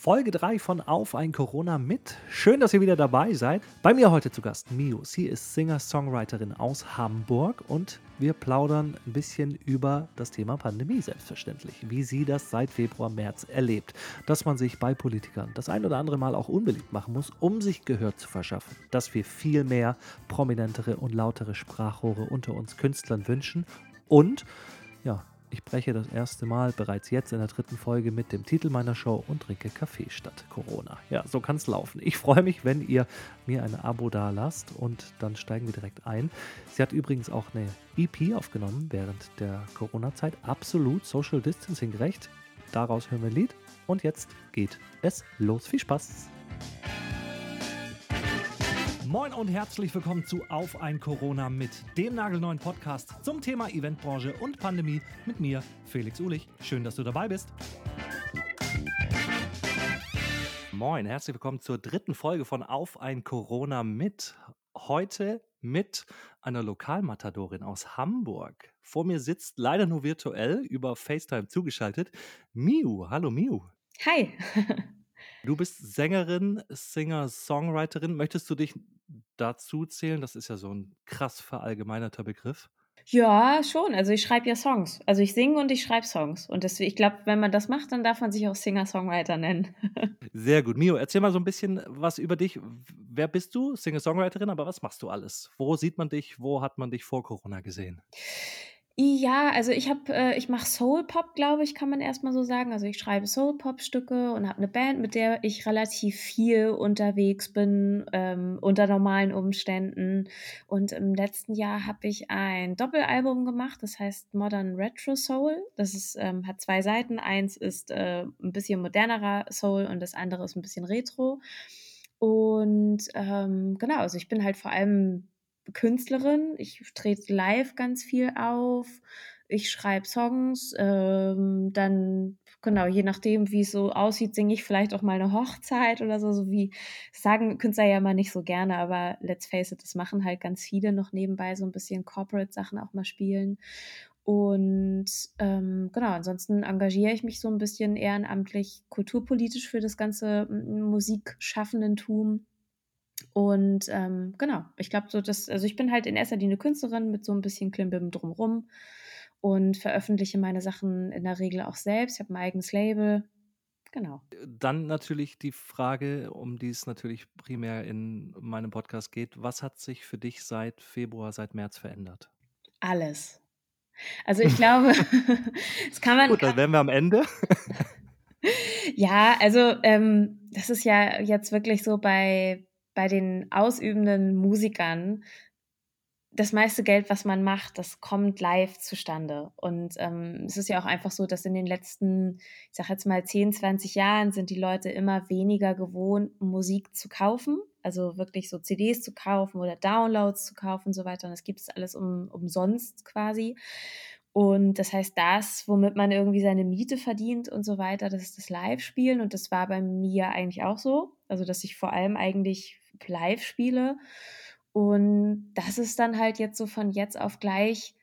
Folge 3 von Auf ein Corona mit. Schön, dass ihr wieder dabei seid. Bei mir heute zu Gast Mio. Sie ist Singer-Songwriterin aus Hamburg und wir plaudern ein bisschen über das Thema Pandemie selbstverständlich. Wie sie das seit Februar, März erlebt. Dass man sich bei Politikern das ein oder andere Mal auch unbeliebt machen muss, um sich Gehör zu verschaffen. Dass wir viel mehr prominentere und lautere Sprachrohre unter uns Künstlern wünschen. Und ja, ich breche das erste Mal bereits jetzt in der dritten Folge mit dem Titel meiner Show und trinke Kaffee statt Corona. Ja, so kann es laufen. Ich freue mich, wenn ihr mir ein Abo da lasst und dann steigen wir direkt ein. Sie hat übrigens auch eine EP aufgenommen während der Corona-Zeit. Absolut Social Distancing gerecht. Daraus hören wir ein Lied und jetzt geht es los. Viel Spaß! Moin und herzlich willkommen zu Auf ein Corona mit dem nagelneuen Podcast zum Thema Eventbranche und Pandemie mit mir, Felix Ulich. Schön, dass du dabei bist. Moin, herzlich willkommen zur dritten Folge von Auf ein Corona mit. Heute mit einer Lokalmatadorin aus Hamburg. Vor mir sitzt leider nur virtuell über FaceTime zugeschaltet Miu. Hallo Miu. Hi. Du bist Sängerin, Singer, Songwriterin. Möchtest du dich dazu zählen? Das ist ja so ein krass verallgemeinerter Begriff. Ja, schon. Also ich schreibe ja Songs. Also ich singe und ich schreibe Songs. Und deswegen, ich glaube, wenn man das macht, dann darf man sich auch Singer-Songwriter nennen. Sehr gut. Mio, erzähl mal so ein bisschen was über dich. Wer bist du? Singer-Songwriterin, aber was machst du alles? Wo sieht man dich? Wo hat man dich vor Corona gesehen? Ja, also ich habe, äh, ich mache Soul-Pop, glaube ich, kann man erstmal so sagen. Also ich schreibe Soul-Pop-Stücke und habe eine Band, mit der ich relativ viel unterwegs bin, ähm, unter normalen Umständen. Und im letzten Jahr habe ich ein Doppelalbum gemacht, das heißt Modern Retro Soul. Das ist, ähm, hat zwei Seiten. Eins ist äh, ein bisschen modernerer Soul und das andere ist ein bisschen Retro. Und ähm, genau, also ich bin halt vor allem Künstlerin. Ich trete live ganz viel auf. Ich schreibe Songs. Ähm, dann, genau, je nachdem, wie es so aussieht, singe ich vielleicht auch mal eine Hochzeit oder so. So wie sagen Künstler ja immer nicht so gerne, aber let's face it, das machen halt ganz viele noch nebenbei so ein bisschen Corporate-Sachen auch mal spielen. Und ähm, genau, ansonsten engagiere ich mich so ein bisschen ehrenamtlich kulturpolitisch für das ganze Musikschaffendentum. Und ähm, genau, ich glaube, so das, also ich bin halt in erster Linie Künstlerin mit so ein bisschen Klimbim drumrum und veröffentliche meine Sachen in der Regel auch selbst. Ich habe ein eigenes Label. Genau. Dann natürlich die Frage, um die es natürlich primär in meinem Podcast geht. Was hat sich für dich seit Februar, seit März verändert? Alles. Also ich glaube, das kann man. Gut, dann wären wir am Ende. ja, also ähm, das ist ja jetzt wirklich so bei, bei den ausübenden Musikern das meiste Geld, was man macht, das kommt live zustande. Und ähm, es ist ja auch einfach so, dass in den letzten, ich sag jetzt mal 10, 20 Jahren sind die Leute immer weniger gewohnt, Musik zu kaufen. Also wirklich so CDs zu kaufen oder Downloads zu kaufen und so weiter. Und das gibt es alles um, umsonst quasi. Und das heißt, das, womit man irgendwie seine Miete verdient und so weiter, das ist das Live-Spielen. Und das war bei mir eigentlich auch so. Also, dass ich vor allem eigentlich live spiele. Und das ist dann halt jetzt so von jetzt auf gleich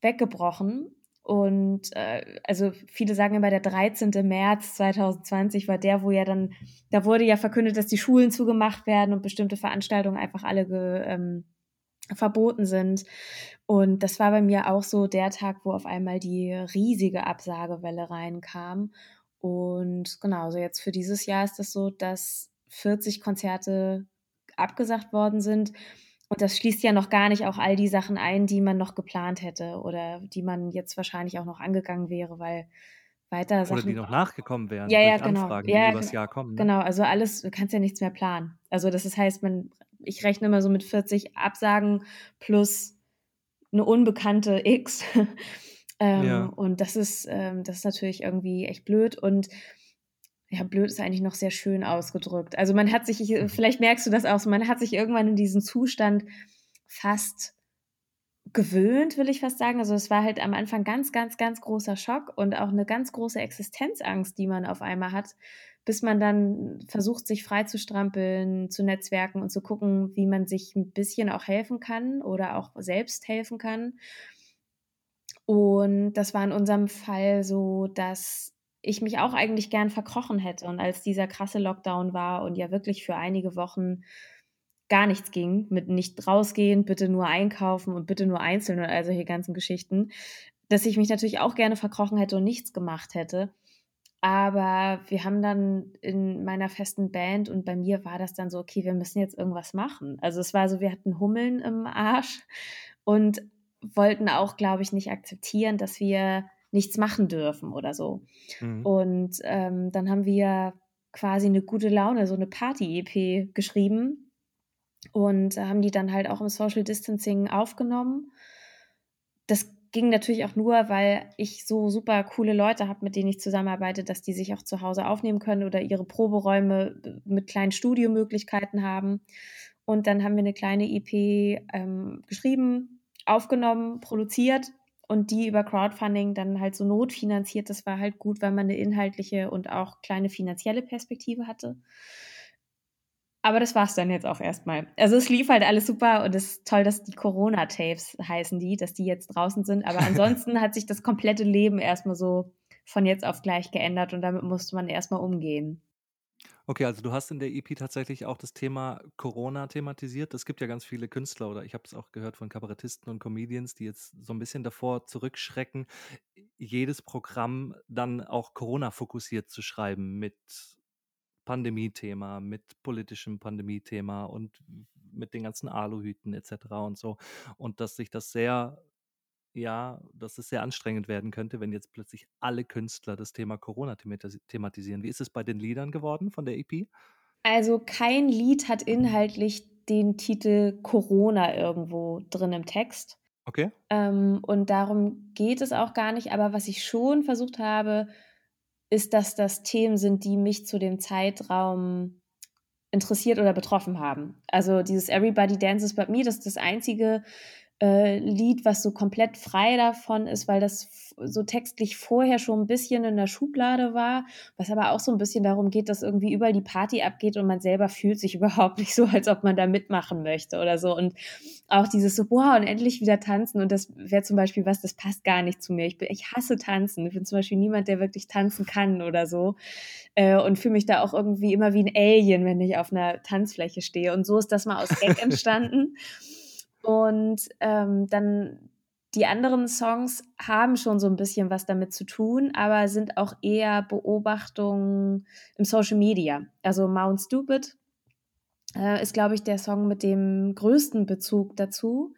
weggebrochen. Und äh, also viele sagen immer, der 13. März 2020 war der, wo ja dann, da wurde ja verkündet, dass die Schulen zugemacht werden und bestimmte Veranstaltungen einfach alle ge, ähm, verboten sind. Und das war bei mir auch so der Tag, wo auf einmal die riesige Absagewelle reinkam. Und genau, so jetzt für dieses Jahr ist das so, dass 40 Konzerte abgesagt worden sind. Und das schließt ja noch gar nicht auch all die Sachen ein, die man noch geplant hätte oder die man jetzt wahrscheinlich auch noch angegangen wäre, weil weiter Sachen. Oder die noch nachgekommen wären. Ja, ja, genau. Anfragen, ja, die übers Jahr kommen. Ne? Genau, also alles, du kannst ja nichts mehr planen. Also das heißt, man, ich rechne immer so mit 40 Absagen plus eine unbekannte X. ähm, ja. Und das ist, ähm, das ist natürlich irgendwie echt blöd. Und ja, blöd ist eigentlich noch sehr schön ausgedrückt. Also man hat sich, mhm. vielleicht merkst du das auch, man hat sich irgendwann in diesen Zustand fast gewöhnt, will ich fast sagen. Also es war halt am Anfang ganz, ganz, ganz großer Schock und auch eine ganz große Existenzangst, die man auf einmal hat, bis man dann versucht, sich frei zu strampeln, zu netzwerken und zu gucken, wie man sich ein bisschen auch helfen kann oder auch selbst helfen kann. Und das war in unserem Fall so, dass ich mich auch eigentlich gern verkrochen hätte. Und als dieser krasse Lockdown war und ja wirklich für einige Wochen gar nichts ging, mit nicht rausgehen, bitte nur einkaufen und bitte nur einzeln und all solche ganzen Geschichten, dass ich mich natürlich auch gerne verkrochen hätte und nichts gemacht hätte. Aber wir haben dann in meiner festen Band und bei mir war das dann so, okay, wir müssen jetzt irgendwas machen. Also es war so, wir hatten Hummeln im Arsch und wollten auch, glaube ich, nicht akzeptieren, dass wir nichts machen dürfen oder so. Mhm. Und ähm, dann haben wir quasi eine gute Laune, so eine Party-EP geschrieben und haben die dann halt auch im Social Distancing aufgenommen. Das ging natürlich auch nur, weil ich so super coole Leute habe, mit denen ich zusammenarbeite, dass die sich auch zu Hause aufnehmen können oder ihre Proberäume mit kleinen Studiomöglichkeiten haben. Und dann haben wir eine kleine EP ähm, geschrieben, aufgenommen, produziert und die über Crowdfunding dann halt so notfinanziert. Das war halt gut, weil man eine inhaltliche und auch kleine finanzielle Perspektive hatte. Aber das war es dann jetzt auch erstmal. Also es lief halt alles super und es ist toll, dass die Corona-Tapes heißen die, dass die jetzt draußen sind. Aber ansonsten hat sich das komplette Leben erstmal so von jetzt auf gleich geändert und damit musste man erstmal umgehen. Okay, also du hast in der EP tatsächlich auch das Thema Corona thematisiert. Es gibt ja ganz viele Künstler oder ich habe es auch gehört von Kabarettisten und Comedians, die jetzt so ein bisschen davor zurückschrecken, jedes Programm dann auch Corona fokussiert zu schreiben mit Pandemie-Thema, mit politischem Pandemie-Thema und mit den ganzen Aluhüten etc. und so. Und dass sich das sehr ja, dass es sehr anstrengend werden könnte, wenn jetzt plötzlich alle Künstler das Thema Corona thematisieren. Wie ist es bei den Liedern geworden von der EP? Also kein Lied hat inhaltlich den Titel Corona irgendwo drin im Text. Okay. Ähm, und darum geht es auch gar nicht. Aber was ich schon versucht habe, ist, dass das Themen sind, die mich zu dem Zeitraum interessiert oder betroffen haben. Also dieses Everybody Dances But Me, das ist das einzige äh, Lied, was so komplett frei davon ist, weil das so textlich vorher schon ein bisschen in der Schublade war, was aber auch so ein bisschen darum geht, dass irgendwie überall die Party abgeht und man selber fühlt sich überhaupt nicht so, als ob man da mitmachen möchte oder so. Und auch dieses so, wow, und endlich wieder tanzen. Und das wäre zum Beispiel was, das passt gar nicht zu mir. Ich, bin, ich hasse tanzen. Ich bin zum Beispiel niemand, der wirklich tanzen kann oder so. Äh, und fühle mich da auch irgendwie immer wie ein Alien, wenn ich auf einer Tanzfläche stehe. Und so ist das mal aus Gag entstanden. Und ähm, dann die anderen Songs haben schon so ein bisschen was damit zu tun, aber sind auch eher Beobachtungen im Social Media. Also Mount Stupid äh, ist, glaube ich, der Song mit dem größten Bezug dazu,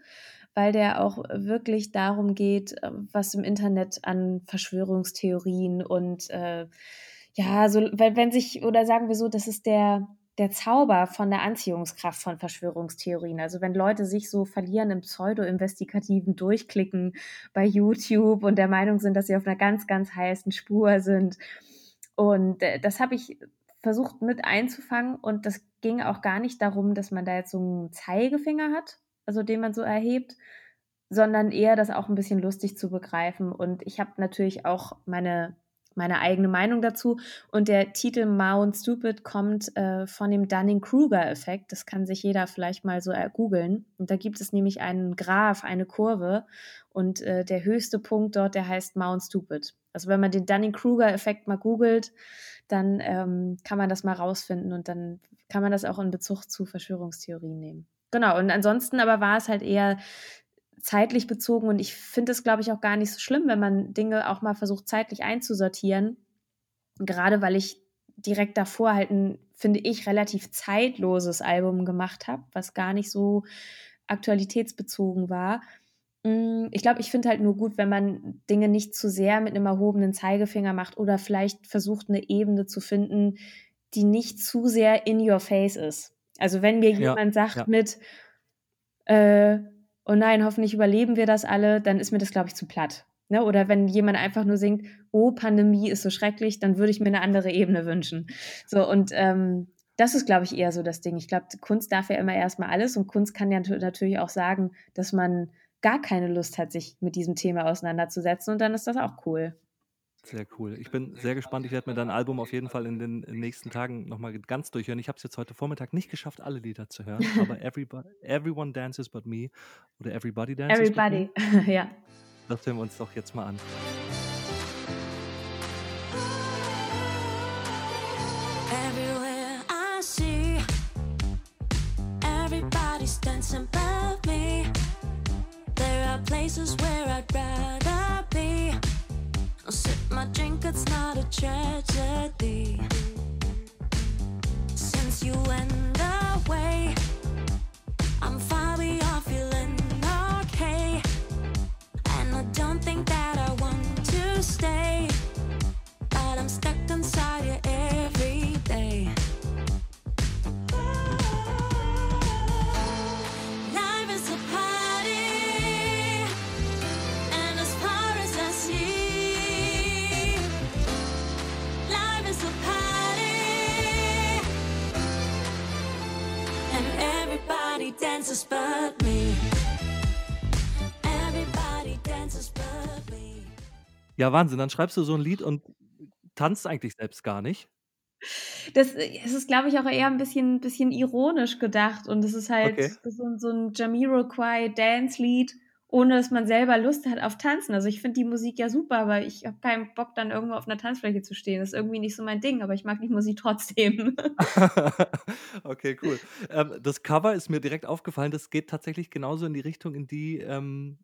weil der auch wirklich darum geht, äh, was im Internet an Verschwörungstheorien und äh, ja, so, wenn, wenn sich, oder sagen wir so, das ist der der Zauber von der Anziehungskraft von Verschwörungstheorien. Also wenn Leute sich so verlieren im pseudo-investigativen Durchklicken bei YouTube und der Meinung sind, dass sie auf einer ganz, ganz heißen Spur sind. Und äh, das habe ich versucht mit einzufangen und das ging auch gar nicht darum, dass man da jetzt so einen Zeigefinger hat, also den man so erhebt, sondern eher das auch ein bisschen lustig zu begreifen. Und ich habe natürlich auch meine meine eigene Meinung dazu. Und der Titel Mount Stupid kommt äh, von dem Dunning-Kruger-Effekt. Das kann sich jeder vielleicht mal so googeln. Und da gibt es nämlich einen Graph, eine Kurve. Und äh, der höchste Punkt dort, der heißt Mount Stupid. Also wenn man den Dunning-Kruger-Effekt mal googelt, dann ähm, kann man das mal rausfinden und dann kann man das auch in Bezug zu Verschwörungstheorien nehmen. Genau, und ansonsten aber war es halt eher zeitlich bezogen und ich finde es, glaube ich, auch gar nicht so schlimm, wenn man Dinge auch mal versucht, zeitlich einzusortieren. Gerade weil ich direkt davor halt ein, finde ich, relativ zeitloses Album gemacht habe, was gar nicht so aktualitätsbezogen war. Mm, ich glaube, ich finde halt nur gut, wenn man Dinge nicht zu sehr mit einem erhobenen Zeigefinger macht oder vielleicht versucht, eine Ebene zu finden, die nicht zu sehr in your face ist. Also wenn mir ja, jemand sagt ja. mit, äh, oh nein, hoffentlich überleben wir das alle, dann ist mir das, glaube ich, zu platt. Ne? Oder wenn jemand einfach nur singt, oh, Pandemie ist so schrecklich, dann würde ich mir eine andere Ebene wünschen. So, und ähm, das ist, glaube ich, eher so das Ding. Ich glaube, Kunst darf ja immer erstmal alles und Kunst kann ja natürlich auch sagen, dass man gar keine Lust hat, sich mit diesem Thema auseinanderzusetzen und dann ist das auch cool. Sehr cool. Ich bin sehr gespannt. Ich werde mir dein Album auf jeden Fall in den nächsten Tagen nochmal ganz durchhören. Ich habe es jetzt heute Vormittag nicht geschafft, alle Lieder zu hören, aber Everybody, Everyone Dances But Me oder Everybody Dances Everybody, But Me. ja. Das hören wir uns doch jetzt mal an. Everywhere I see, everybody's dancing but me. There are places where I'd rather. Sip my drink, it's not a tragedy. Since you went dances but me. Everybody dances but me. Ja, Wahnsinn. Dann schreibst du so ein Lied und tanzt eigentlich selbst gar nicht? Das es ist, glaube ich, auch eher 'n bisschen bisschen ironisch gedacht und es ist halt Okay. so 'n so 'n Jamiroquai-Dance-Lied, ohne dass man selber Lust hat auf Tanzen. Also, ich finde die Musik ja super, aber ich habe keinen Bock, dann irgendwo auf 'ner Tanzfläche zu stehen. Das ist irgendwie nicht so mein Ding, aber ich mag die Musik trotzdem. Okay, cool. Ähm, das Cover ist mir direkt aufgefallen, das geht tatsächlich genauso in die Richtung, in die, ähm,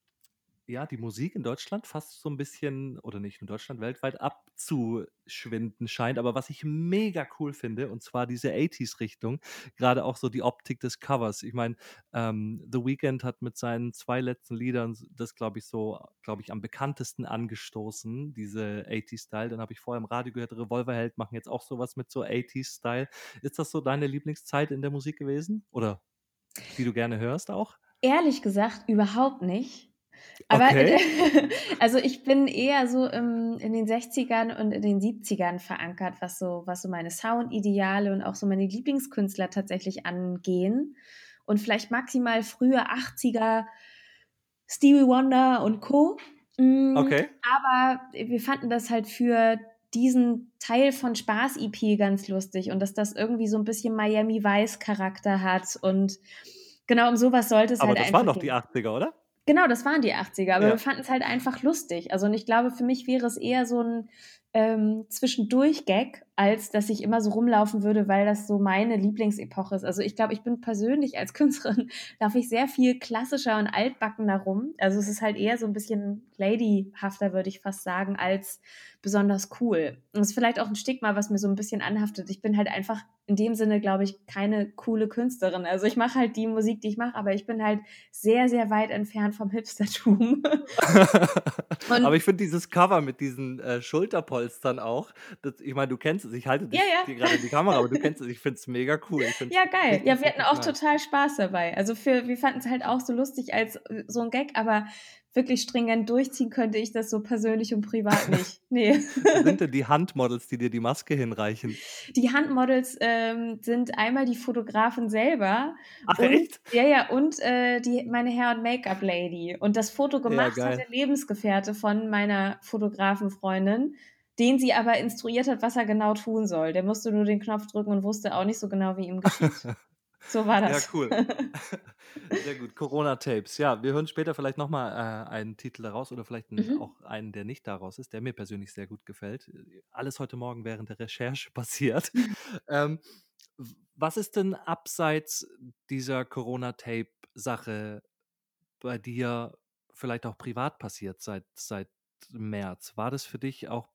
ja, die Musik in Deutschland fast so 'n bisschen oder nicht in Deutschland, weltweit abzuschwinden scheint. Aber was ich mega cool finde, und zwar diese 80s-Richtung, grade auch so die Optik des Covers. Ich meine, ähm, The Weeknd hat mit seinen 2 letzten Liedern das, glaube ich, so glaube ich, am bekanntesten angestoßen, diese 80s-Style. Dann habe ich vorher im Radio gehört, Revolverheld machen jetzt auch so was mit so 80s-Style. Ist das so deine Lieblingszeit in der Musik gewesen oder die du gerne hörst auch? Ehrlich gesagt, überhaupt nicht. Aber Okay. also, ich bin eher so im in den 60ern und in den 70ern verankert, was so was so meine Soundideale und auch so meine Lieblingskünstler tatsächlich angehen und vielleicht maximal frühe 80er Stevie Wonder und Co. Hm, Okay. aber wir fanden das halt für diesen Teil von Spaß-EP ganz lustig und dass das irgendwie so 'n bisschen Miami Vice Charakter hat und genau um so was sollte es Aber halt das waren doch die gehen. 80er, oder? Genau, das waren die 80er, aber wir Ja. fanden's halt einfach lustig. Also, und ich glaube, für mich wäre es eher so 'n, ähm, Zwischendurch-Gag, als dass ich immer so rumlaufen würde, weil das so meine Lieblingsepoche ist. Also, ich glaube, ich bin persönlich als Künstlerin laufe ich sehr viel klassischer und altbackener rum. Also, es ist halt eher so 'n bisschen ladyhafter, würde ich fast sagen, als besonders cool. Und das ist vielleicht auch 'n Stigma, was mir so 'n bisschen anhaftet. Ich bin halt einfach in dem Sinne, glaube ich, keine coole Künstlerin. Also, ich mache halt die Musik, die ich mache, aber ich bin halt sehr, sehr weit entfernt vom Hipstertum. Aber ich finde dieses Cover mit diesen, äh, Schulterpolstern auch, das ich meine, du kennst es, ich halte Ja, dich ja. dir grade in die Kamera, aber du kennst es. Ich finde es mega cool. Es Ja, geil. Ja, wir hatten auch nice. total Spaß dabei. Also, für wir fanden's halt auch so lustig als, äh, so 'n Gag, aber wirklich stringent durchziehen könnte ich das so persönlich und privat nicht. Ne. Wer sind denn die Handmodels, die dir die Maske hinreichen? Die Handmodels, ähm, sind einmal die Fotografin selber Ach und echt? ja, ja, und, äh, die meine Hair und Make-up-Lady. Und das Foto Ja, gemacht hat geil. der Lebensgefährte von meiner Fotografenfreundin, den sie aber instruiert hat, was er genau tun soll. Der musste nur den Knopf drücken und wusste auch nicht so genau, wie ihm geschieht. So war Ja, das. cool. Sehr gut. Corona-Tapes. Ja, wir hören später vielleicht noch mal, äh, einen Titel daraus oder vielleicht 'n Mhm. auch einen, der nicht daraus ist, der mir persönlich sehr gut gefällt. Alles heute Morgen während der Recherche passiert. Ähm, was ist denn abseits dieser Corona-Tape-Sache bei dir vielleicht auch privat passiert seit seit März? War das für dich auch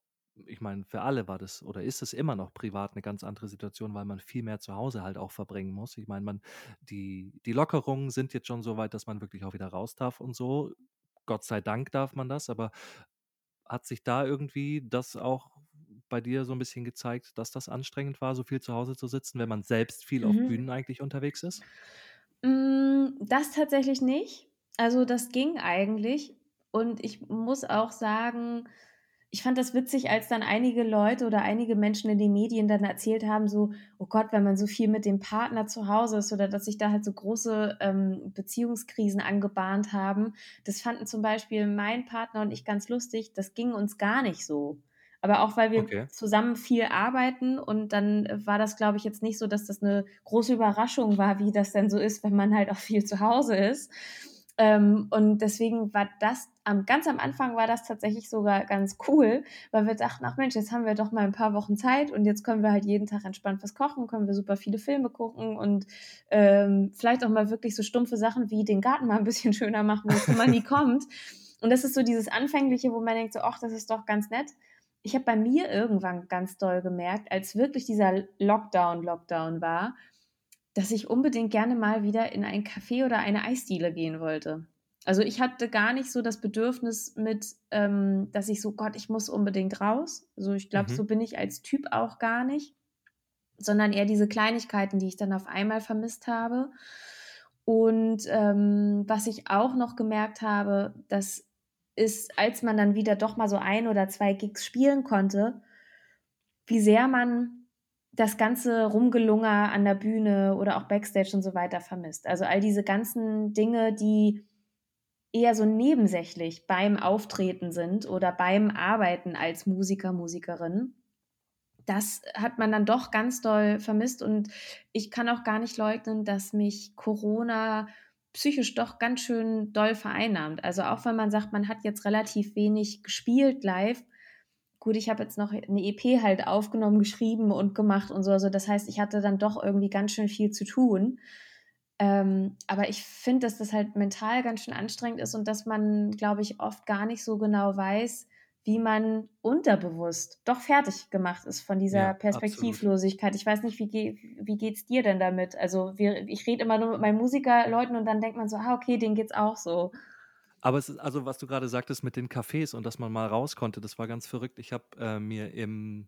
ich meine, für alle war das oder ist es immer noch privat 'ne ganz andere Situation, weil man viel mehr zu Hause halt auch verbringen muss. Ich meine, man die die Lockerungen sind jetzt schon so weit, dass man wirklich auch wieder raus darf und so. Gott sei Dank darf man das, aber hat sich da irgendwie das auch bei dir so 'n bisschen gezeigt, dass das anstrengend war, so viel zu Hause zu sitzen, wenn man selbst viel auf Mhm. Bühnen eigentlich unterwegs ist? Hm, das tatsächlich nicht. Also, das ging eigentlich. Und ich muss auch sagen, ich fand das witzig, als dann einige Leute oder einige Menschen in den Medien dann erzählt haben, so: „Oh Gott, wenn man so viel mit dem Partner zu Hause ist“ oder dass sich da halt so große, ähm, Beziehungskrisen angebahnt haben. Das fanden zum Beispiel mein Partner und ich ganz lustig. Das ging uns gar nicht so. Aber auch, weil wir Okay. zusammen viel arbeiten und dann, war das, glaube ich, jetzt nicht so, dass das 'ne große Überraschung war, wie das denn so ist, wenn man halt auch viel zu Hause ist. Ähm, und deswegen war das, am, ganz am Anfang war das tatsächlich sogar ganz cool, weil wir dachten, ach Mensch, jetzt haben wir doch mal ein paar Wochen Zeit und jetzt können wir halt jeden Tag entspannt was kochen, können wir super viele Filme gucken und ähm, vielleicht auch mal wirklich so stumpfe Sachen wie den Garten mal ein bisschen schöner machen, wo man nie kommt. Und das ist so dieses Anfängliche, wo man denkt so, ach, das ist doch ganz nett. Ich habe bei mir irgendwann ganz doll gemerkt, als wirklich dieser Lockdown, Lockdown war, dass ich unbedingt gerne mal wieder in ein Café oder eine Eisdiele gehen wollte. Also ich hatte gar nicht so das Bedürfnis mit, ähm, dass ich so, Gott, ich muss unbedingt raus. Also ich glaube, mhm. so bin ich als Typ auch gar nicht, sondern eher diese Kleinigkeiten, die ich dann auf einmal vermisst habe. Und ähm, was ich auch noch gemerkt habe, das ist, als man dann wieder doch mal so ein oder zwei Gigs spielen konnte, wie sehr man das ganze Rumgelunger an der Bühne oder auch Backstage und so weiter vermisst. Also all diese ganzen Dinge, die eher so nebensächlich beim Auftreten sind oder beim Arbeiten als Musiker, Musikerin. Das hat man dann doch ganz doll vermisst und ich kann auch gar nicht leugnen, dass mich Corona psychisch doch ganz schön doll vereinnahmt. Also auch wenn man sagt, man hat jetzt relativ wenig gespielt live, gut, ich habe jetzt noch eine EP halt aufgenommen, geschrieben und gemacht und so. Also das heißt, ich hatte dann doch irgendwie ganz schön viel zu tun. Ähm, aber ich finde, dass das halt mental ganz schön anstrengend ist und dass man, glaube ich, oft gar nicht so genau weiß, wie man unterbewusst doch fertig gemacht ist von dieser ja, Perspektivlosigkeit. Absolut. Ich weiß nicht, wie, wie geht's dir denn damit? Also wir, ich rede immer nur mit meinen Musikerleuten und dann denkt man so, ah, okay, denen geht's auch so. Aber es ist, also was du gerade sagtest mit den Cafés und dass man mal raus konnte, das war ganz verrückt. Ich habe äh, mir im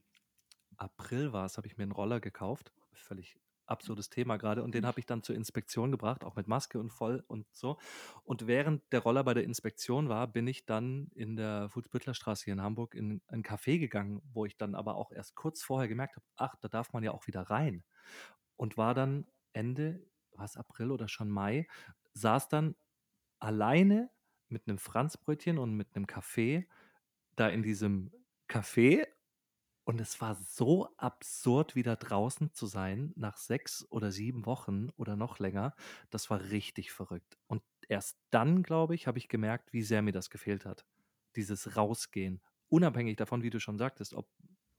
April war es, habe ich mir einen Roller gekauft. Völlig absurdes Thema gerade. Und den habe ich dann zur Inspektion gebracht, auch mit Maske und voll und so. Und während der Roller bei der Inspektion war, bin ich dann in der Fußbüttlerstraße hier in Hamburg in ein Café gegangen, wo ich dann aber auch erst kurz vorher gemerkt habe, ach, da darf man ja auch wieder rein. Und war dann Ende, was April oder schon Mai, saß dann alleine mit einem Franzbrötchen und mit einem Kaffee da in diesem Café und es war so absurd, wieder draußen zu sein nach sechs oder sieben Wochen oder noch länger. Das war richtig verrückt. Und erst dann, glaube ich, habe ich gemerkt, wie sehr mir das gefehlt hat. Dieses Rausgehen. Unabhängig davon, wie du schon sagtest, ob,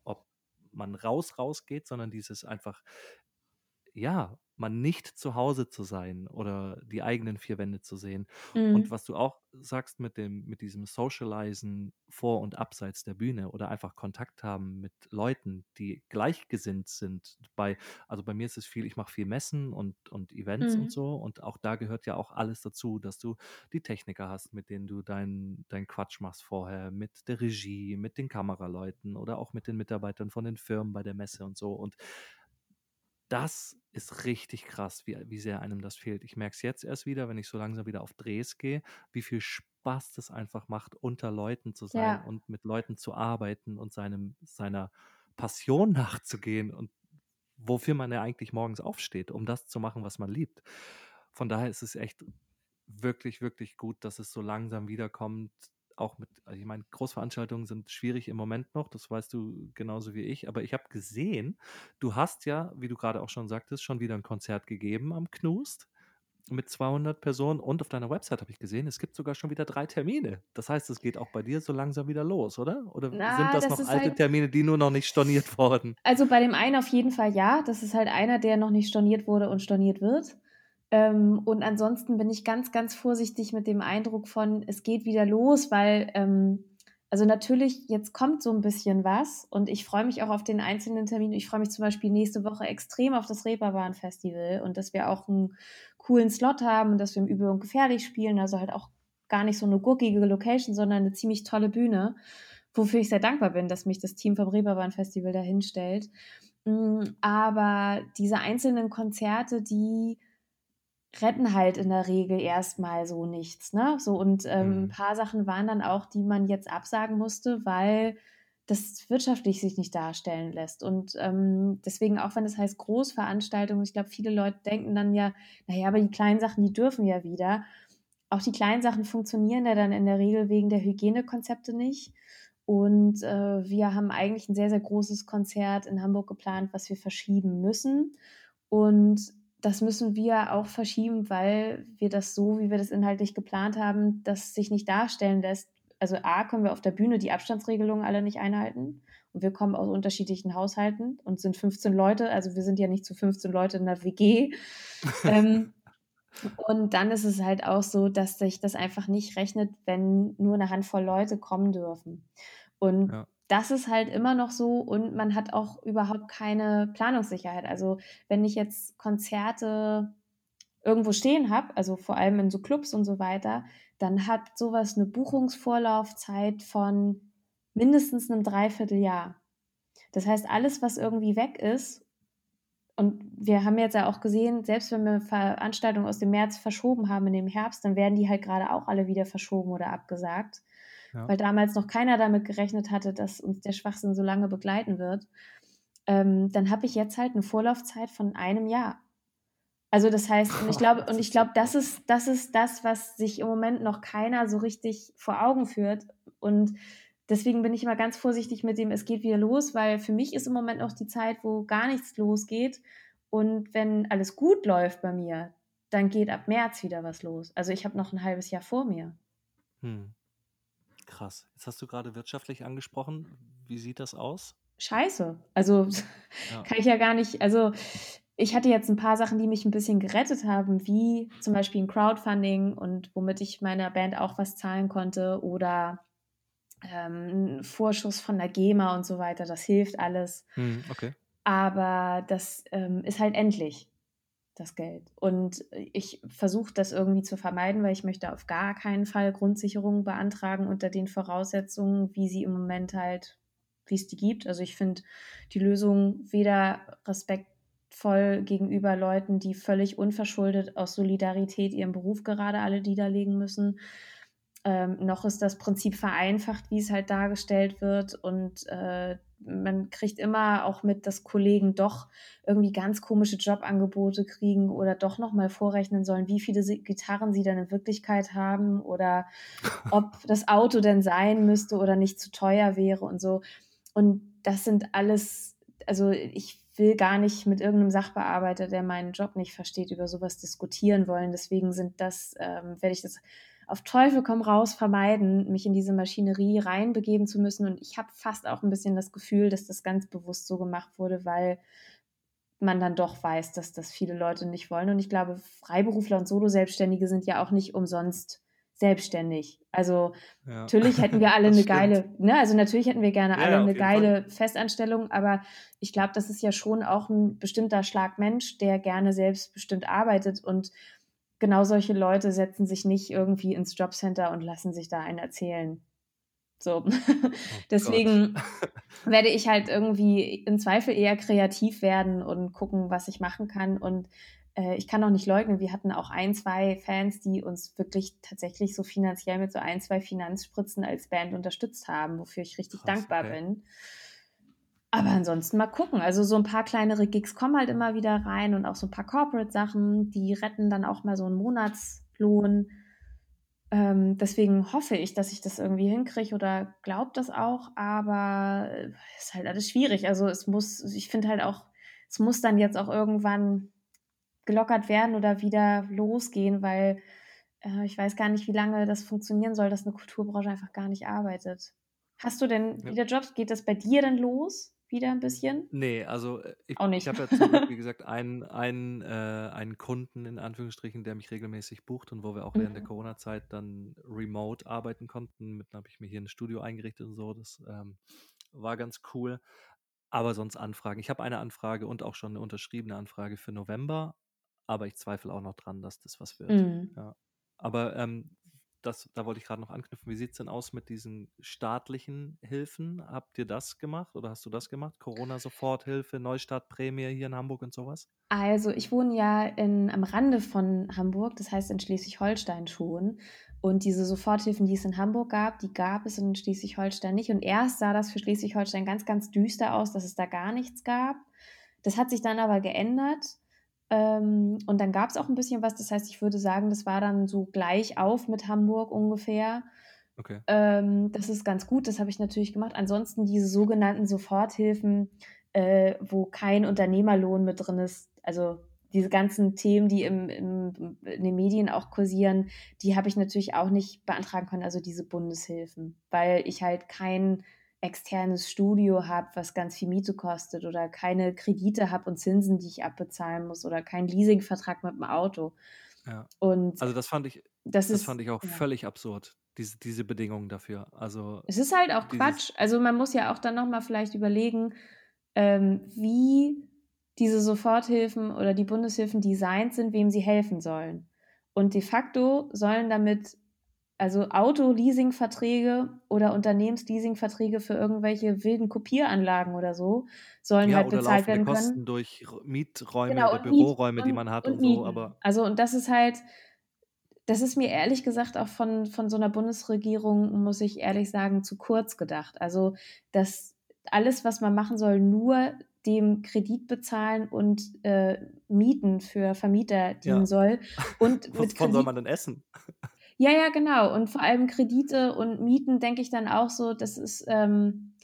ob man raus rausgeht, sondern dieses einfach, ja, man nicht zu Hause zu sein oder die eigenen vier Wände zu sehen. Mhm. Und was du auch sagst mit dem, mit diesem Socializen vor und abseits der Bühne oder einfach Kontakt haben mit Leuten, die gleichgesinnt sind. Bei, also bei mir ist es viel, ich mache viel Messen und, und Events mhm. und so. Und auch da gehört ja auch alles dazu, dass du die Techniker hast, mit denen du deinen dein Quatsch machst vorher, mit der Regie, mit den Kameraleuten oder auch mit den Mitarbeitern von den Firmen bei der Messe und so. Und das ist richtig krass, wie, wie sehr einem das fehlt. Ich merke es jetzt erst wieder, wenn ich so langsam wieder auf Drehs gehe, wie viel Spaß das einfach macht, unter Leuten zu sein ja. und mit Leuten zu arbeiten und seinem, seiner Passion nachzugehen und wofür man ja eigentlich morgens aufsteht, um das zu machen, was man liebt. Von daher ist es echt wirklich, wirklich gut, dass es so langsam wiederkommt, auch mit, also ich meine, Großveranstaltungen sind schwierig im Moment noch, das weißt du genauso wie ich, aber ich habe gesehen, du hast ja, wie du gerade auch schon sagtest, schon wieder ein Konzert gegeben am Knust mit 200 Personen und auf deiner Website habe ich gesehen, es gibt sogar schon wieder drei Termine. Das heißt, es geht auch bei dir so langsam wieder los, oder? Oder Na, sind das, das noch alte halt Termine, die nur noch nicht storniert wurden? Also bei dem einen auf jeden Fall ja. Das ist halt einer, der noch nicht storniert wurde und storniert wird. Ähm, und ansonsten bin ich ganz, ganz vorsichtig mit dem Eindruck von, es geht wieder los, weil, ähm, also natürlich, jetzt kommt so ein bisschen was und ich freue mich auch auf den einzelnen Termin. Ich freue mich zum Beispiel nächste Woche extrem auf das Reeperbahn-Festival und dass wir auch einen coolen Slot haben und dass wir im Übung gefährlich spielen, also halt auch gar nicht so eine gurkige Location, sondern eine ziemlich tolle Bühne, wofür ich sehr dankbar bin, dass mich das Team vom Reeperbahn-Festival da hinstellt. Mm, aber diese einzelnen Konzerte, die retten halt in der Regel erstmal so nichts. Ne? So, und ähm, mhm. ein paar Sachen waren dann auch, die man jetzt absagen musste, weil das wirtschaftlich sich nicht darstellen lässt. Und ähm, deswegen, auch wenn es das heißt Großveranstaltungen, ich glaube, viele Leute denken dann ja, naja, aber die kleinen Sachen, die dürfen ja wieder. Auch die kleinen Sachen funktionieren ja dann in der Regel wegen der Hygienekonzepte nicht. Und äh, wir haben eigentlich ein sehr, sehr großes Konzert in Hamburg geplant, was wir verschieben müssen. Und das müssen wir auch verschieben, weil wir das so, wie wir das inhaltlich geplant haben, das sich nicht darstellen lässt. Also A, können wir auf der Bühne die Abstandsregelungen alle nicht einhalten. Und wir kommen aus unterschiedlichen Haushalten und sind 15 Leute. Also wir sind ja nicht zu 15 Leute in der WG. ähm, und dann ist es halt auch so, dass sich das einfach nicht rechnet, wenn nur eine Handvoll Leute kommen dürfen. Und ja. Das ist halt immer noch so und man hat auch überhaupt keine Planungssicherheit. Also wenn ich jetzt Konzerte irgendwo stehen habe, also vor allem in so Clubs und so weiter, dann hat sowas eine Buchungsvorlaufzeit von mindestens einem Dreivierteljahr. Das heißt, alles, was irgendwie weg ist und wir haben jetzt ja auch gesehen, selbst wenn wir Veranstaltungen aus dem März verschoben haben in dem Herbst, dann werden die halt gerade auch alle wieder verschoben oder abgesagt. Ja. Weil damals noch keiner damit gerechnet hatte, dass uns der Schwachsinn so lange begleiten wird. Ähm, dann habe ich jetzt halt eine Vorlaufzeit von einem Jahr. Also das heißt, und ich glaube, und ich glaube, das ist, das ist das, was sich im Moment noch keiner so richtig vor Augen führt. Und deswegen bin ich immer ganz vorsichtig mit dem, es geht wieder los, weil für mich ist im Moment noch die Zeit, wo gar nichts losgeht. Und wenn alles gut läuft bei mir, dann geht ab März wieder was los. Also ich habe noch ein halbes Jahr vor mir. Hm. Krass. Jetzt hast du gerade wirtschaftlich angesprochen. Wie sieht das aus? Scheiße. Also ja. kann ich ja gar nicht. Also ich hatte jetzt ein paar Sachen, die mich ein bisschen gerettet haben, wie zum Beispiel ein Crowdfunding und womit ich meiner Band auch was zahlen konnte oder ähm, Vorschuss von der GEMA und so weiter. Das hilft alles. Hm, okay. Aber das ähm, ist halt endlich, das Geld. Und ich versuche das irgendwie zu vermeiden, weil ich möchte auf gar keinen Fall Grundsicherungen beantragen unter den Voraussetzungen, wie sie im Moment halt, wie es die gibt. Also ich finde die Lösung weder respektvoll gegenüber Leuten, die völlig unverschuldet aus Solidarität ihren Beruf gerade alle niederlegen müssen, ähm, noch ist das Prinzip vereinfacht, wie es halt dargestellt wird. Und äh, man kriegt immer auch mit, dass Kollegen doch irgendwie ganz komische Jobangebote kriegen oder doch nochmal vorrechnen sollen, wie viele Gitarren sie dann in Wirklichkeit haben oder ob das Auto denn sein müsste oder nicht zu teuer wäre und so. Und das sind alles, also ich will gar nicht mit irgendeinem Sachbearbeiter, der meinen Job nicht versteht, über sowas diskutieren wollen. Deswegen sind das, ähm, werde ich das auf Teufel komm raus vermeiden, mich in diese Maschinerie reinbegeben zu müssen. Und ich habe fast auch ein bisschen das Gefühl, dass das ganz bewusst so gemacht wurde, weil man dann doch weiß, dass das viele Leute nicht wollen. Und ich glaube, Freiberufler und Solo-Selbstständige sind ja auch nicht umsonst selbstständig. Also ja. natürlich hätten wir alle eine geile, ne, also natürlich hätten wir gerne alle ja, eine geile Fall. Festanstellung, aber ich glaube, das ist ja schon auch ein bestimmter Schlag Mensch, der gerne selbstbestimmt arbeitet und genau solche Leute setzen sich nicht irgendwie ins Jobcenter und lassen sich da einen erzählen. So. Oh Deswegen werde ich halt irgendwie im Zweifel eher kreativ werden und gucken, was ich machen kann. Und äh, ich kann auch nicht leugnen, wir hatten auch ein, zwei Fans, die uns wirklich tatsächlich so finanziell mit so ein, zwei Finanzspritzen als Band unterstützt haben, wofür ich richtig Krass, dankbar okay. bin. Aber ansonsten mal gucken. Also so ein paar kleinere Gigs kommen halt immer wieder rein und auch so ein paar Corporate-Sachen, die retten dann auch mal so einen Monatslohn. Ähm, deswegen hoffe ich, dass ich das irgendwie hinkriege oder glaube das auch, aber es äh, ist halt alles schwierig. Also es muss, ich finde halt auch, es muss dann jetzt auch irgendwann gelockert werden oder wieder losgehen, weil äh, ich weiß gar nicht, wie lange das funktionieren soll, dass eine Kulturbranche einfach gar nicht arbeitet. Hast du denn ja. wieder Jobs? Geht das bei dir denn los? Wieder ein bisschen? Nee, also äh, ich, Auch ich habe ja zum Glück, wie gesagt, einen, einen, äh, einen Kunden in Anführungsstrichen, der mich regelmäßig bucht und wo wir auch während der mhm. Corona-Zeit dann remote arbeiten konnten. Mit habe ich mir hier ein Studio eingerichtet und so. Das ähm, war ganz cool. Aber sonst Anfragen. Ich habe eine Anfrage und auch schon eine unterschriebene Anfrage für November, aber ich zweifle auch noch dran, dass das was wird. Mhm. Ja. Aber ähm, das, da wollte ich gerade noch anknüpfen. Wie sieht es denn aus mit diesen staatlichen Hilfen? Habt ihr das gemacht oder hast du das gemacht? Corona-Soforthilfe, Neustartprämie hier in Hamburg und sowas? Also ich wohne ja in, am Rande von Hamburg, das heißt in Schleswig-Holstein schon. Und diese Soforthilfen, die es in Hamburg gab, die gab es in Schleswig-Holstein nicht. Und erst sah das für Schleswig-Holstein ganz, ganz düster aus, dass es da gar nichts gab. Das hat sich dann aber geändert. Ähm, und dann gab es auch ein bisschen was. Das heißt, ich würde sagen, das war dann so gleich auf mit Hamburg ungefähr. Okay. Ähm, das ist ganz gut, das habe ich natürlich gemacht. Ansonsten diese sogenannten Soforthilfen, äh, wo kein Unternehmerlohn mit drin ist, also diese ganzen Themen, die im, im, in den Medien auch kursieren, die habe ich natürlich auch nicht beantragen können, also diese Bundeshilfen, weil ich halt kein externes Studio habe, was ganz viel Miete kostet oder keine Kredite habe und Zinsen, die ich abbezahlen muss oder keinen Leasingvertrag mit dem Auto. Ja. Und Also das fand ich, das das ist, fand ich auch ja. völlig absurd, diese, diese Bedingungen dafür. Also Es ist halt auch Quatsch. Also man muss ja auch dann nochmal vielleicht überlegen, ähm, wie diese Soforthilfen oder die Bundeshilfen designt sind, wem sie helfen sollen. Und de facto sollen damit also Auto-Leasing-Verträge oder Unternehmens-Leasing-Verträge für irgendwelche wilden Kopieranlagen oder so sollen ja, halt bezahlt werden können. Kosten durch Mieträume Genau, oder und Büroräume, die und, man hat und und so, Mieten. aber Also, und das ist halt, das ist mir ehrlich gesagt auch von, von so einer Bundesregierung, muss ich ehrlich sagen, zu kurz gedacht. Also, dass alles, was man machen soll, nur dem Kredit bezahlen und äh, Mieten für Vermieter dienen ja, soll und wovon soll Kredit. man denn essen? Ja, ja, genau. Und vor allem Kredite und Mieten denke ich dann auch so, das ist, ähm,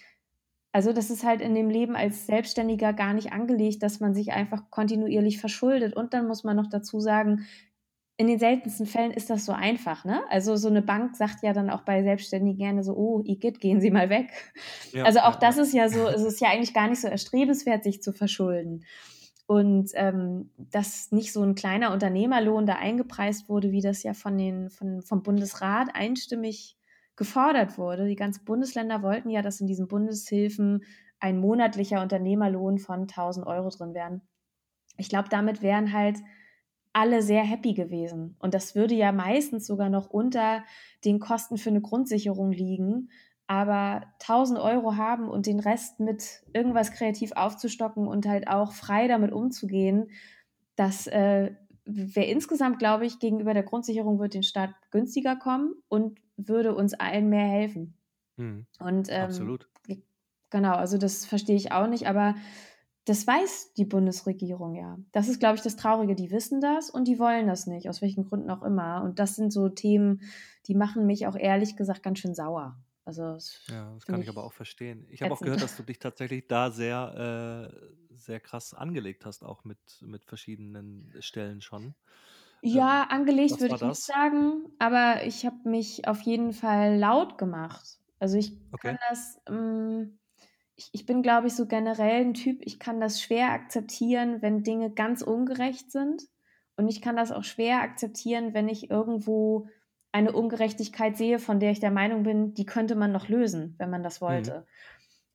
also das ist halt in dem Leben als Selbstständiger gar nicht angelegt, dass man sich einfach kontinuierlich verschuldet. Und dann muss man noch dazu sagen, in den seltensten Fällen ist das so einfach, ne? Also so eine Bank sagt ja dann auch bei Selbstständigen gerne so, oh, Igitt, gehen Sie mal weg. Ja, Also auch ja, das ja. ist ja so, es ist ja eigentlich gar nicht so erstrebenswert, sich zu verschulden. Und ähm, dass nicht so ein kleiner Unternehmerlohn da eingepreist wurde, wie das ja von den, von, vom Bundesrat einstimmig gefordert wurde. Die ganzen Bundesländer wollten ja, dass in diesen Bundeshilfen ein monatlicher Unternehmerlohn von 1000 Euro drin wären. Ich glaube, damit wären halt alle sehr happy gewesen. Und das würde ja meistens sogar noch unter den Kosten für eine Grundsicherung liegen. Aber 1000 Euro haben und den Rest mit irgendwas kreativ aufzustocken und halt auch frei damit umzugehen, das äh, wäre insgesamt, glaube ich, gegenüber der Grundsicherung wird den Staat günstiger kommen und würde uns allen mehr helfen. Hm, Und ähm, absolut. genau, also das verstehe ich auch nicht, aber das weiß die Bundesregierung ja. Das ist, glaube ich, das Traurige. Die wissen das und die wollen das nicht, aus welchen Gründen auch immer. Und das sind so Themen, die machen mich auch ehrlich gesagt ganz schön sauer. Also das Ja, das finde kann ich aber ich auch verstehen. Ich habe auch ätzend. gehört, dass du dich tatsächlich da sehr, äh, sehr krass angelegt hast, auch mit, mit verschiedenen Stellen schon. Ja, Ähm, angelegt was würde war ich nicht das? sagen, aber ich habe mich auf jeden Fall laut gemacht. Also ich kann Okay. das, ähm, ich, ich bin, glaube ich, so generell ein Typ, ich kann das schwer akzeptieren, wenn Dinge ganz ungerecht sind. Und ich kann das auch schwer akzeptieren, wenn ich irgendwo eine Ungerechtigkeit sehe, von der ich der Meinung bin, die könnte man noch lösen, wenn man das Mhm. wollte.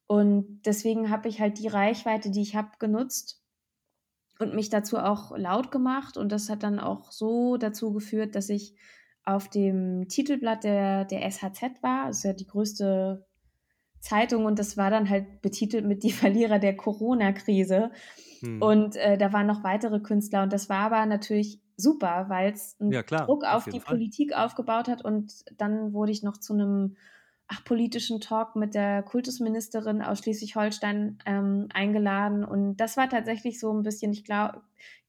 Und deswegen habe ich halt die Reichweite, die ich habe, genutzt und mich dazu auch laut gemacht. Und das hat dann auch so dazu geführt, dass ich auf dem Titelblatt der, der SHZ war. Das ist ja die größte Zeitung und das war dann halt betitelt mit die Verlierer der Corona-Krise. Hm. Und äh, da waren noch weitere Künstler und das war aber natürlich super, weil es einen Ja, klar, Druck auf auf die Fall. Politik aufgebaut hat und dann wurde ich noch zu einem ach, politischen Talk mit der Kultusministerin aus Schleswig-Holstein ähm, eingeladen und das war tatsächlich so ein bisschen, ich glaub,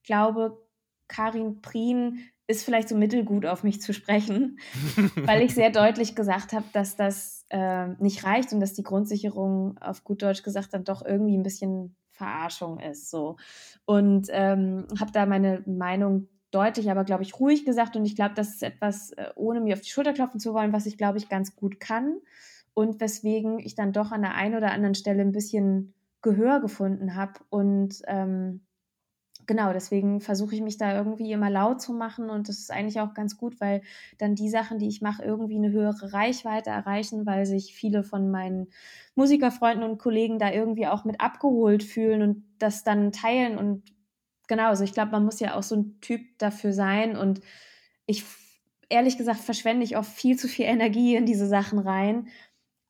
glaube, Karin Prien ist vielleicht so mittelgut auf mich zu sprechen, weil ich sehr deutlich gesagt habe, dass das äh, nicht reicht und dass die Grundsicherung auf gut Deutsch gesagt dann doch irgendwie ein bisschen Verarschung ist. So. Und ähm, habe da meine Meinung deutlich, aber glaube ich ruhig gesagt. Und ich glaube, das ist etwas, äh, ohne mir auf die Schulter klopfen zu wollen, was ich glaube ich ganz gut kann. Und weswegen ich dann doch an der einen oder anderen Stelle ein bisschen Gehör gefunden habe und ähm, genau, deswegen versuche ich mich da irgendwie immer laut zu machen. Und das ist eigentlich auch ganz gut, weil dann die Sachen, die ich mache, irgendwie eine höhere Reichweite erreichen, weil sich viele von meinen Musikerfreunden und Kollegen da irgendwie auch mit abgeholt fühlen und das dann teilen und genau, also ich glaube, man muss ja auch so ein Typ dafür sein und ich ehrlich gesagt verschwende ich oft viel zu viel Energie in diese Sachen rein,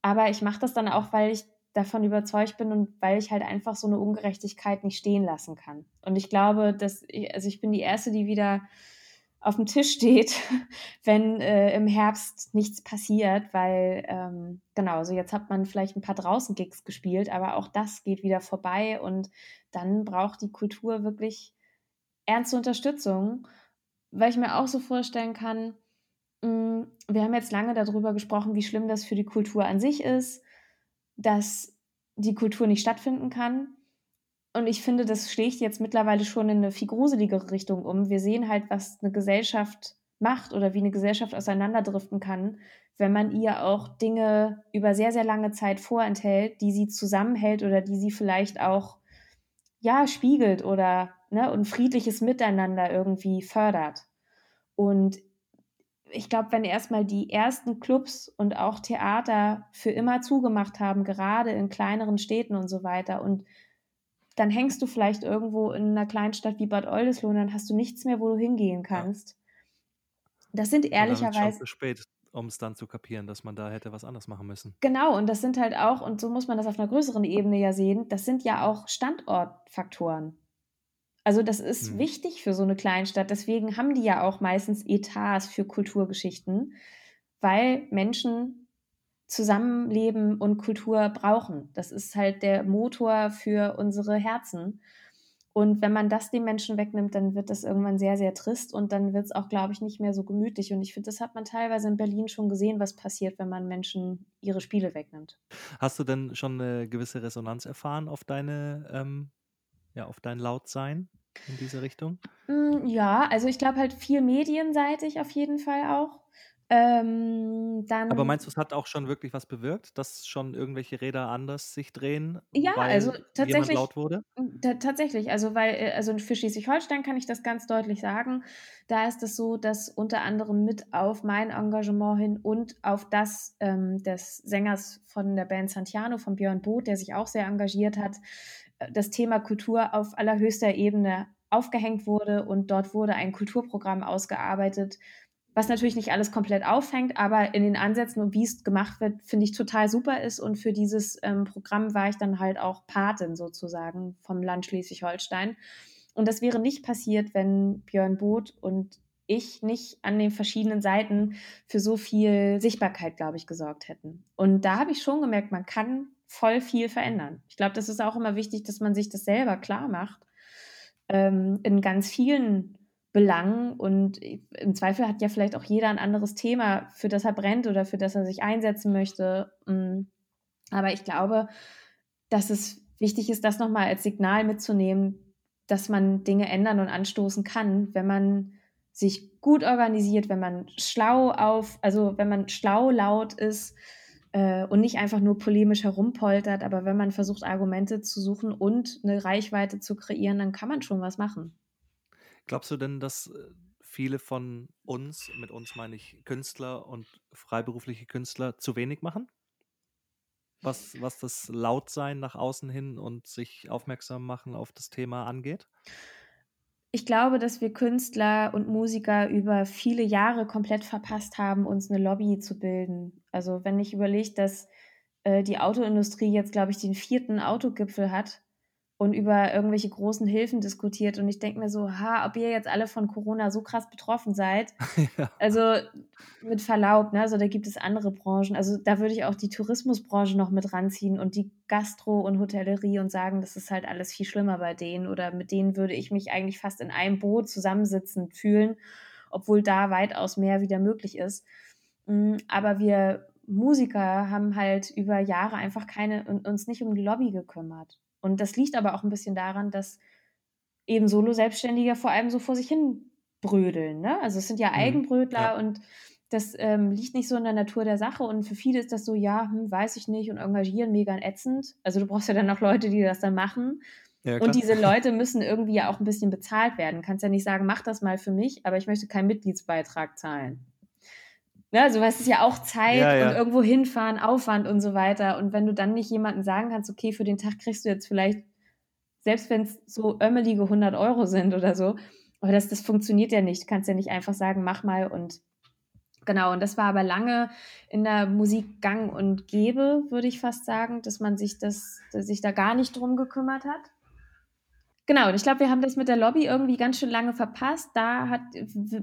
aber ich mache das dann auch, weil ich davon überzeugt bin und weil ich halt einfach so eine Ungerechtigkeit nicht stehen lassen kann. Und ich glaube, dass ich, also ich bin die Erste, die wieder auf dem Tisch steht, wenn äh, im Herbst nichts passiert, weil ähm, genau, also jetzt hat man vielleicht ein paar Draußen-Gigs gespielt, aber auch das geht wieder vorbei und dann braucht die Kultur wirklich ernste Unterstützung, weil ich mir auch so vorstellen kann, mh, wir haben jetzt lange darüber gesprochen, wie schlimm das für die Kultur an sich ist, dass die Kultur nicht stattfinden kann. Und ich finde, das schlägt jetzt mittlerweile schon in eine viel gruseligere Richtung um. Wir sehen halt, was eine Gesellschaft macht oder wie eine Gesellschaft auseinanderdriften kann, wenn man ihr auch Dinge über sehr, sehr lange Zeit vorenthält, die sie zusammenhält oder die sie vielleicht auch ja, spiegelt oder ne, ein friedliches Miteinander irgendwie fördert. Und ich glaube, wenn erstmal die ersten Clubs und auch Theater für immer zugemacht haben, gerade in kleineren Städten und so weiter, und dann hängst du vielleicht irgendwo in einer Kleinstadt wie Bad Oldesloe und dann hast du nichts mehr, wo du hingehen kannst. Ja. Das sind ehrlicherweise. Zu spät, um es dann zu kapieren, dass man da hätte was anderes machen müssen. Genau, und das sind halt auch, und so muss man das auf einer größeren Ebene ja sehen, das sind ja auch Standortfaktoren. Also das ist hm. wichtig für so eine Kleinstadt. Deswegen haben die ja auch meistens Etats für Kulturgeschichten, weil Menschen Zusammenleben und Kultur brauchen. Das ist halt der Motor für unsere Herzen. Und wenn man das den Menschen wegnimmt, dann wird das irgendwann sehr, sehr trist und dann wird es auch, glaube ich, nicht mehr so gemütlich. Und ich finde, das hat man teilweise in Berlin schon gesehen, was passiert, wenn man Menschen ihre Spiele wegnimmt. Hast du denn schon eine gewisse Resonanz erfahren auf deine, ähm, ja, auf dein Lautsein in diese Richtung? Mm, ja, also ich glaube halt viel medienseitig auf jeden Fall auch. Ähm, dann, Aber meinst du, es hat auch schon wirklich was bewirkt, dass schon irgendwelche Räder anders sich drehen, ja, weil also jemand tatsächlich, laut wurde? tatsächlich, also weil, äh, also für Schleswig-Holstein kann ich das ganz deutlich sagen. Da ist es so, dass unter anderem mit auf mein Engagement hin und auf das ähm, des Sängers von der Band Santiano, von Björn Both, der sich auch sehr engagiert hat, äh, das Thema Kultur auf allerhöchster Ebene aufgehängt wurde und dort wurde ein Kulturprogramm ausgearbeitet, was natürlich nicht alles komplett auffängt, aber in den Ansätzen und wie es gemacht wird, finde ich total super ist. Und für dieses ähm, Programm war ich dann halt auch Patin sozusagen vom Land Schleswig-Holstein. Und das wäre nicht passiert, wenn Björn Both und ich nicht an den verschiedenen Seiten für so viel Sichtbarkeit, glaube ich, gesorgt hätten. Und da habe ich schon gemerkt, man kann voll viel verändern. Ich glaube, das ist auch immer wichtig, dass man sich das selber klar macht. Ähm, in ganz vielen Belangen. Und im Zweifel hat ja vielleicht auch jeder ein anderes Thema, für das er brennt oder für das er sich einsetzen möchte. Mm. Aber ich glaube, dass es wichtig ist, das nochmal als Signal mitzunehmen, dass man Dinge ändern und anstoßen kann, wenn man sich gut organisiert, wenn man schlau auf, also wenn man schlau laut ist äh, und nicht einfach nur polemisch herumpoltert, aber wenn man versucht, Argumente zu suchen und eine Reichweite zu kreieren, dann kann man schon was machen. Glaubst du denn, dass äh, viele von uns, mit uns meine ich Künstler und freiberufliche Künstler, zu wenig machen? Was, was das Lautsein nach außen hin und sich aufmerksam machen auf das Thema angeht? Ich glaube, dass wir Künstler und Musiker über viele Jahre komplett verpasst haben, uns eine Lobby zu bilden. Also wenn ich überlege, dass äh, die Autoindustrie jetzt, glaube ich, den vierten Autogipfel hat, und über irgendwelche großen Hilfen diskutiert. Und ich denke mir so, ha, ob ihr jetzt alle von Corona so krass betroffen seid. ja. Also mit Verlaub, ne? Also da gibt es andere Branchen. Also da würde ich auch die Tourismusbranche noch mit ranziehen und die Gastro und Hotellerie und sagen, das ist halt alles viel schlimmer bei denen. Oder mit denen würde ich mich eigentlich fast in einem Boot zusammensitzen fühlen, obwohl da weitaus mehr wieder möglich ist. Mm, aber wir Musiker haben halt über Jahre einfach keine uns nicht um die Lobby gekümmert. Und das liegt aber auch ein bisschen daran, dass eben Solo-Selbstständige vor allem so vor sich hin brödeln. Ne? Also es sind ja mhm. Eigenbrötler ja. und das ähm, liegt nicht so in der Natur der Sache. Und für viele ist das so, ja, hm, weiß ich nicht und engagieren mega ätzend. Also du brauchst ja dann auch Leute, die das dann machen. Ja, und diese Leute müssen irgendwie ja auch ein bisschen bezahlt werden. Du kannst ja nicht sagen, mach das mal für mich, aber ich möchte keinen Mitgliedsbeitrag zahlen. Ne, also es ist ja auch Zeit ja, ja. und irgendwo hinfahren, Aufwand und so weiter. Und wenn du dann nicht jemandem sagen kannst, okay, für den Tag kriegst du jetzt vielleicht, selbst wenn es so ömmelige 100 Euro sind oder so, aber das, das funktioniert ja nicht. Du kannst ja nicht einfach sagen, mach mal und genau. Und das war aber lange in der Musik gang und gäbe, würde ich fast sagen, dass man sich das, sich da gar nicht drum gekümmert hat. Genau, und ich glaube, wir haben das mit der Lobby irgendwie ganz schön lange verpasst. Da hat,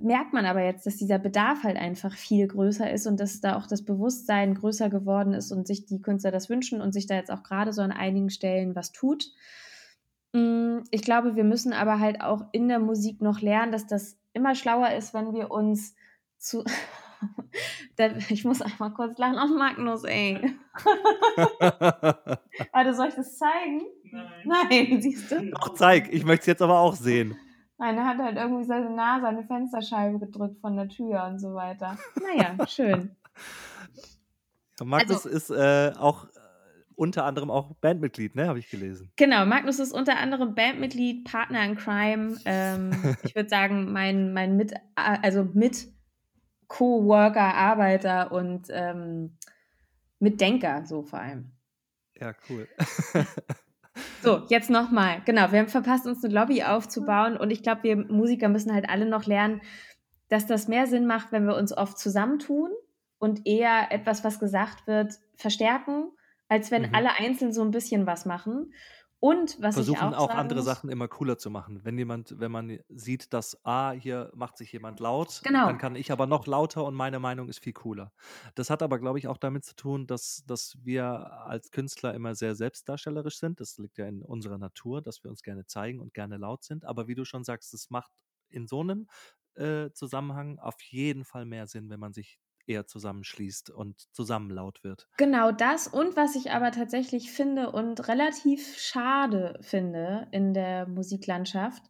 merkt man aber jetzt, dass dieser Bedarf halt einfach viel größer ist und dass da auch das Bewusstsein größer geworden ist und sich die Künstler das wünschen und sich da jetzt auch gerade so an einigen Stellen was tut. Mm, ich glaube, wir müssen aber halt auch in der Musik noch lernen, dass das immer schlauer ist, wenn wir uns zu, ich muss einmal kurz lachen auf Magnus, ey. Warte, soll ich das zeigen? Nein. Nein, siehst du? Doch, zeig. Ich möchte es jetzt aber auch sehen. Nein, er hat halt irgendwie seine Nase an die Fensterscheibe gedrückt von der Tür und so weiter. Naja, schön. Ja, Magnus also, ist äh, auch unter anderem auch Bandmitglied, ne? Habe ich gelesen. Genau, Magnus ist unter anderem Bandmitglied, Partner in Crime. Ähm, ich würde sagen, mein, mein mit, also mit Co-Worker, Arbeiter und ähm, Mitdenker, so vor allem. Ja, cool. So, jetzt nochmal. Genau, wir haben verpasst, uns eine Lobby aufzubauen und ich glaube, wir Musiker müssen halt alle noch lernen, dass das mehr Sinn macht, wenn wir uns oft zusammentun und eher etwas, was gesagt wird, verstärken als wenn mhm. alle einzeln so ein bisschen was machen. Und was Versuchen ich auch, auch andere muss, Sachen immer cooler zu machen. Wenn jemand, wenn man sieht, dass ah, hier macht sich jemand laut, genau. dann kann ich aber noch lauter und meine Meinung ist viel cooler. Das hat aber, glaube ich, auch damit zu tun, dass, dass wir als Künstler immer sehr selbstdarstellerisch sind. Das liegt ja in unserer Natur, dass wir uns gerne zeigen und gerne laut sind. Aber wie du schon sagst, es macht in so einem äh, Zusammenhang auf jeden Fall mehr Sinn, wenn man sich eher zusammenschließt und zusammen laut wird. Genau das und was ich aber tatsächlich finde und relativ schade finde in der Musiklandschaft,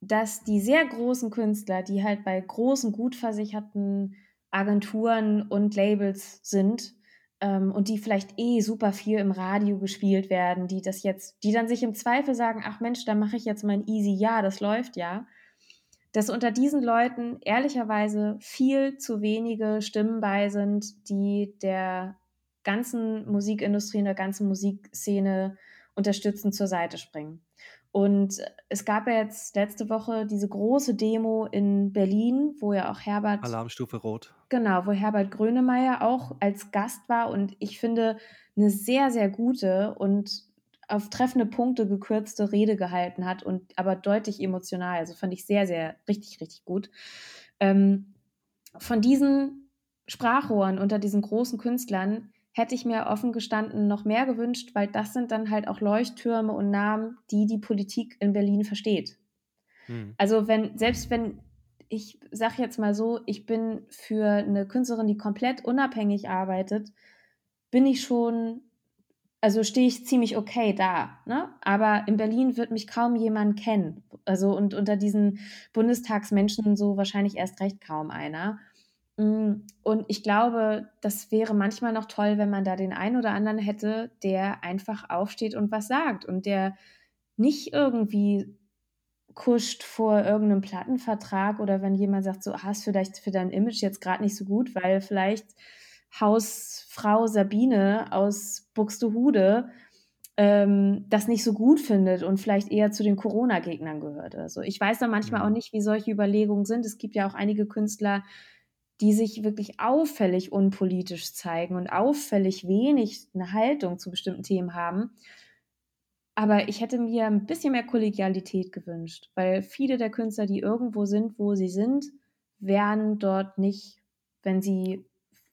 dass die sehr großen Künstler, die halt bei großen, gut versicherten Agenturen und Labels sind ähm, und die vielleicht eh super viel im Radio gespielt werden, die das jetzt, die dann sich im Zweifel sagen, ach Mensch, da mache ich jetzt mein Easy, ja, das läuft ja dass unter diesen Leuten ehrlicherweise viel zu wenige Stimmen bei sind, die der ganzen Musikindustrie und der ganzen Musikszene unterstützend zur Seite springen. Und es gab ja jetzt letzte Woche diese große Demo in Berlin, wo ja auch Herbert. Alarmstufe Rot. Genau, wo Herbert Grönemeyer auch als Gast war und ich finde eine sehr, sehr gute und auf treffende Punkte gekürzte Rede gehalten hat und aber deutlich emotional. Also fand ich sehr, sehr richtig, richtig gut. Ähm, von diesen Sprachrohren unter diesen großen Künstlern hätte ich mir offen gestanden noch mehr gewünscht, weil das sind dann halt auch Leuchttürme und Namen, die die Politik in Berlin versteht. Hm. Also wenn, selbst wenn ich sage jetzt mal so, ich bin für eine Künstlerin, die komplett unabhängig arbeitet, bin ich schon also stehe ich ziemlich okay da. Ne? Aber in Berlin wird mich kaum jemand kennen. Also und unter diesen Bundestagsmenschen so wahrscheinlich erst recht kaum einer. Mm, und ich glaube, das wäre manchmal noch toll, wenn man da den einen oder anderen hätte, der einfach aufsteht und was sagt und der nicht irgendwie kuscht vor irgendeinem Plattenvertrag oder wenn jemand sagt, so hast vielleicht für dein Image jetzt gerade nicht so gut, weil vielleicht Hausfrau Sabine aus Buxtehude ähm, das nicht so gut findet und vielleicht eher zu den Corona-Gegnern gehört. Also ich weiß da manchmal mhm. auch nicht, wie solche Überlegungen sind. Es gibt ja auch einige Künstler, die sich wirklich auffällig unpolitisch zeigen und auffällig wenig eine Haltung zu bestimmten Themen haben. Aber ich hätte mir ein bisschen mehr Kollegialität gewünscht, weil viele der Künstler, die irgendwo sind, wo sie sind, wären dort nicht, wenn sie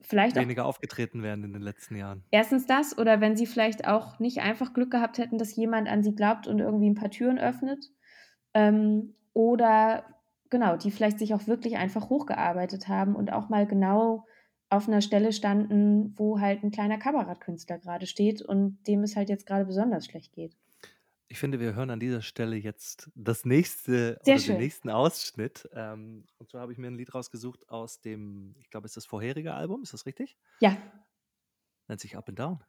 vielleicht weniger auch, aufgetreten werden in den letzten Jahren. Erstens das, oder wenn sie vielleicht auch nicht einfach Glück gehabt hätten, dass jemand an sie glaubt und irgendwie ein paar Türen öffnet. Ähm, oder genau, die vielleicht sich auch wirklich einfach hochgearbeitet haben und auch mal genau auf einer Stelle standen, wo halt ein kleiner Kabarettkünstler gerade steht und dem es halt jetzt gerade besonders schlecht geht. Ich finde, wir hören an dieser Stelle jetzt das nächste Sehr oder schön. den nächsten Ausschnitt. Ähm, und zwar habe ich mir ein Lied rausgesucht aus dem, ich glaube, es ist das vorherige Album, ist das richtig? Ja. Nennt sich Up and Down.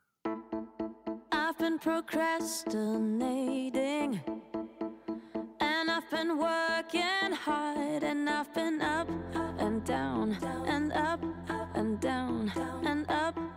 I've been procrastinating and I've been working hard and I've been up and down and up and down and up and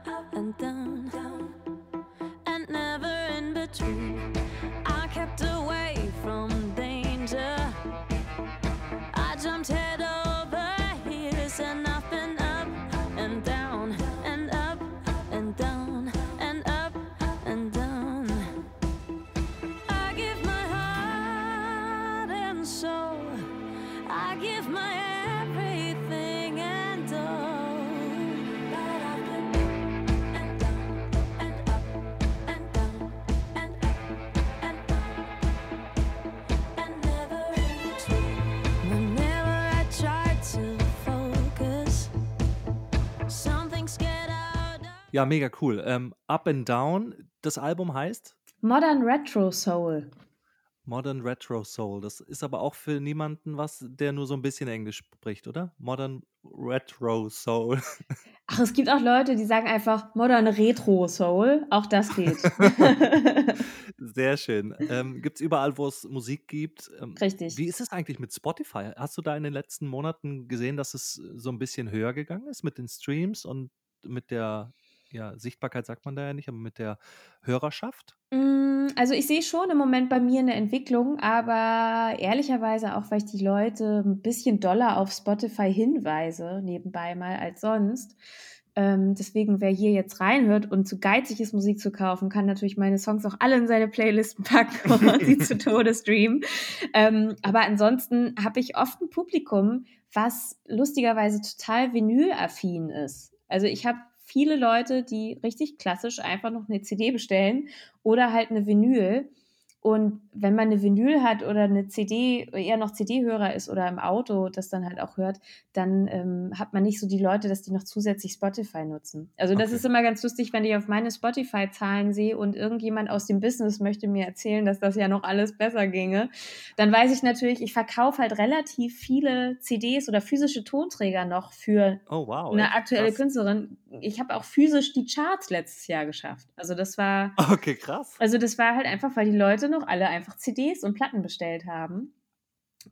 Ja, mega cool. Ähm, Up and Down, das Album heißt? Modern Retro Soul. Modern Retro Soul. Das ist aber auch für niemanden was, der nur so ein bisschen Englisch spricht, oder? Modern Retro Soul. Ach, es gibt auch Leute, die sagen einfach Modern Retro Soul. Auch das geht. Sehr schön. Ähm, gibt es überall, wo es Musik gibt? Ähm, Richtig. Wie ist es eigentlich mit Spotify? Hast du da in den letzten Monaten gesehen, dass es so ein bisschen höher gegangen ist mit den Streams und mit der ja, Sichtbarkeit sagt man da ja nicht, aber mit der Hörerschaft? Mm, also ich sehe schon im Moment bei mir eine Entwicklung, aber ehrlicherweise auch, weil ich die Leute ein bisschen doller auf Spotify hinweise, nebenbei mal als sonst. Ähm, deswegen, wer hier jetzt reinhört und zu geizig ist, Musik zu kaufen, kann natürlich meine Songs auch alle in seine Playlisten packen und sie zu Tode streamen. Ähm, aber ansonsten habe ich oft ein Publikum, was lustigerweise total vinyl-affin ist. Also ich habe viele Leute, die richtig klassisch einfach noch eine CD bestellen oder halt eine Vinyl und wenn man eine Vinyl hat oder eine CD, eher noch CD-Hörer ist oder im Auto das dann halt auch hört, dann ähm, hat man nicht so die Leute, dass die noch zusätzlich Spotify nutzen. Also das okay. ist immer ganz lustig, wenn ich auf meine Spotify-Zahlen sehe und irgendjemand aus dem Business möchte mir erzählen, dass das ja noch alles besser ginge. Dann weiß ich natürlich, ich verkaufe halt relativ viele CDs oder physische Tonträger noch für oh, wow, eine aktuelle krass. Künstlerin. Ich habe auch physisch die Charts letztes Jahr geschafft. Also das war. Okay, krass. Also das war halt einfach, weil die Leute noch alle einfach CDs und Platten bestellt haben.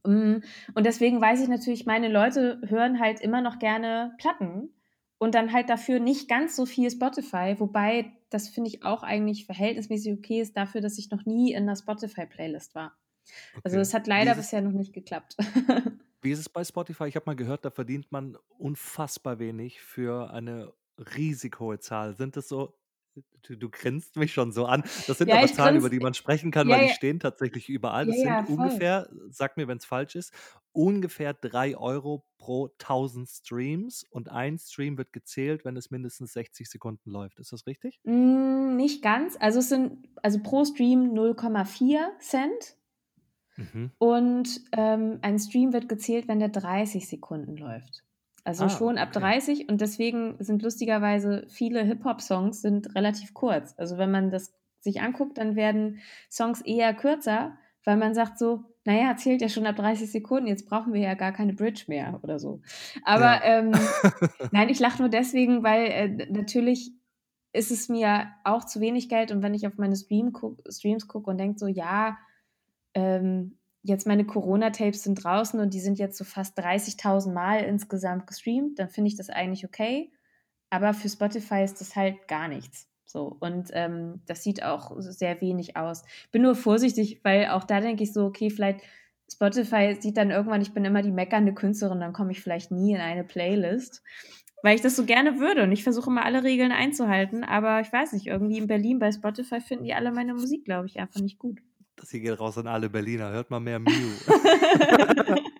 Mm, und deswegen weiß ich natürlich, meine Leute hören halt immer noch gerne Platten und dann halt dafür nicht ganz so viel Spotify, wobei das finde ich auch eigentlich verhältnismäßig okay ist dafür, dass ich noch nie in einer Spotify-Playlist war. Also okay. Also es hat leider bisher noch nicht geklappt. Wie ist es bei Spotify? Ich habe mal gehört, da verdient man unfassbar wenig für eine riesig hohe Zahl. Sind es so Du, du grinst mich schon so an. Das sind Ja, aber Zahlen, über die man sprechen kann, Ja, weil die ja, stehen tatsächlich überall. Das sind ungefähr, sag mir, wenn es falsch ist, ungefähr 3 Euro pro 1000 Streams und ein Stream wird gezählt, wenn es mindestens 60 Sekunden läuft. Ist das richtig? Mm, nicht ganz. Also es sind also pro Stream 0,4 Cent Mhm. und ähm, ein Stream wird gezählt, wenn der 30 Sekunden läuft. Also Ah, schon ab okay. 30 und deswegen sind lustigerweise viele Hip-Hop-Songs sind relativ kurz. Also wenn man das sich anguckt, dann werden Songs eher kürzer, weil man sagt so, naja, zählt ja schon ab 30 Sekunden, jetzt brauchen wir ja gar keine Bridge mehr oder so. Aber Ja. ähm, nein, ich lache nur deswegen, weil äh, natürlich ist es mir auch zu wenig Geld und wenn ich auf meine Stream guck, Streams gucke und denke so, ja, ähm, jetzt meine Corona-Tapes sind draußen und die sind jetzt so fast 30.000 Mal insgesamt gestreamt, dann finde ich das eigentlich okay. Aber für Spotify ist das halt gar nichts. So, und ähm, das sieht auch sehr wenig aus. Bin nur vorsichtig, weil auch da denke ich so, okay, vielleicht Spotify sieht dann irgendwann, ich bin immer die meckernde Künstlerin, dann komme ich vielleicht nie in eine Playlist, weil ich das so gerne würde und ich versuche immer alle Regeln einzuhalten, aber ich weiß nicht, irgendwie in Berlin bei Spotify finden die alle meine Musik, glaube ich, einfach nicht gut. Das hier geht raus an alle Berliner. Hört mal mehr Mew.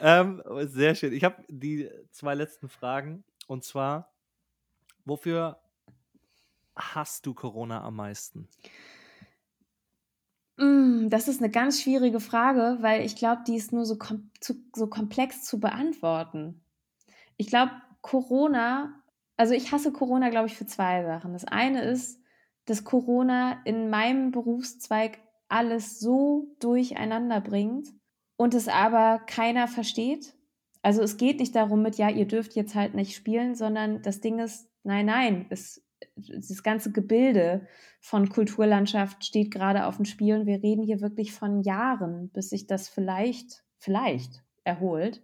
ähm, sehr schön. Ich habe die zwei letzten Fragen. Und zwar, wofür hast du Corona am meisten? Mm, Das ist eine ganz schwierige Frage, weil ich glaube, die ist nur so, kom zu, so komplex zu beantworten. Ich glaube, Corona, also ich hasse Corona, glaube ich, für zwei Sachen. Das eine ist, dass Corona in meinem Berufszweig alles so durcheinander bringt und es aber keiner versteht. Also es geht nicht darum mit, ja, ihr dürft jetzt halt nicht spielen, sondern das Ding ist, nein, nein, es, das ganze Gebilde von Kulturlandschaft steht gerade auf dem Spiel und wir reden hier wirklich von Jahren, bis sich das vielleicht, vielleicht erholt.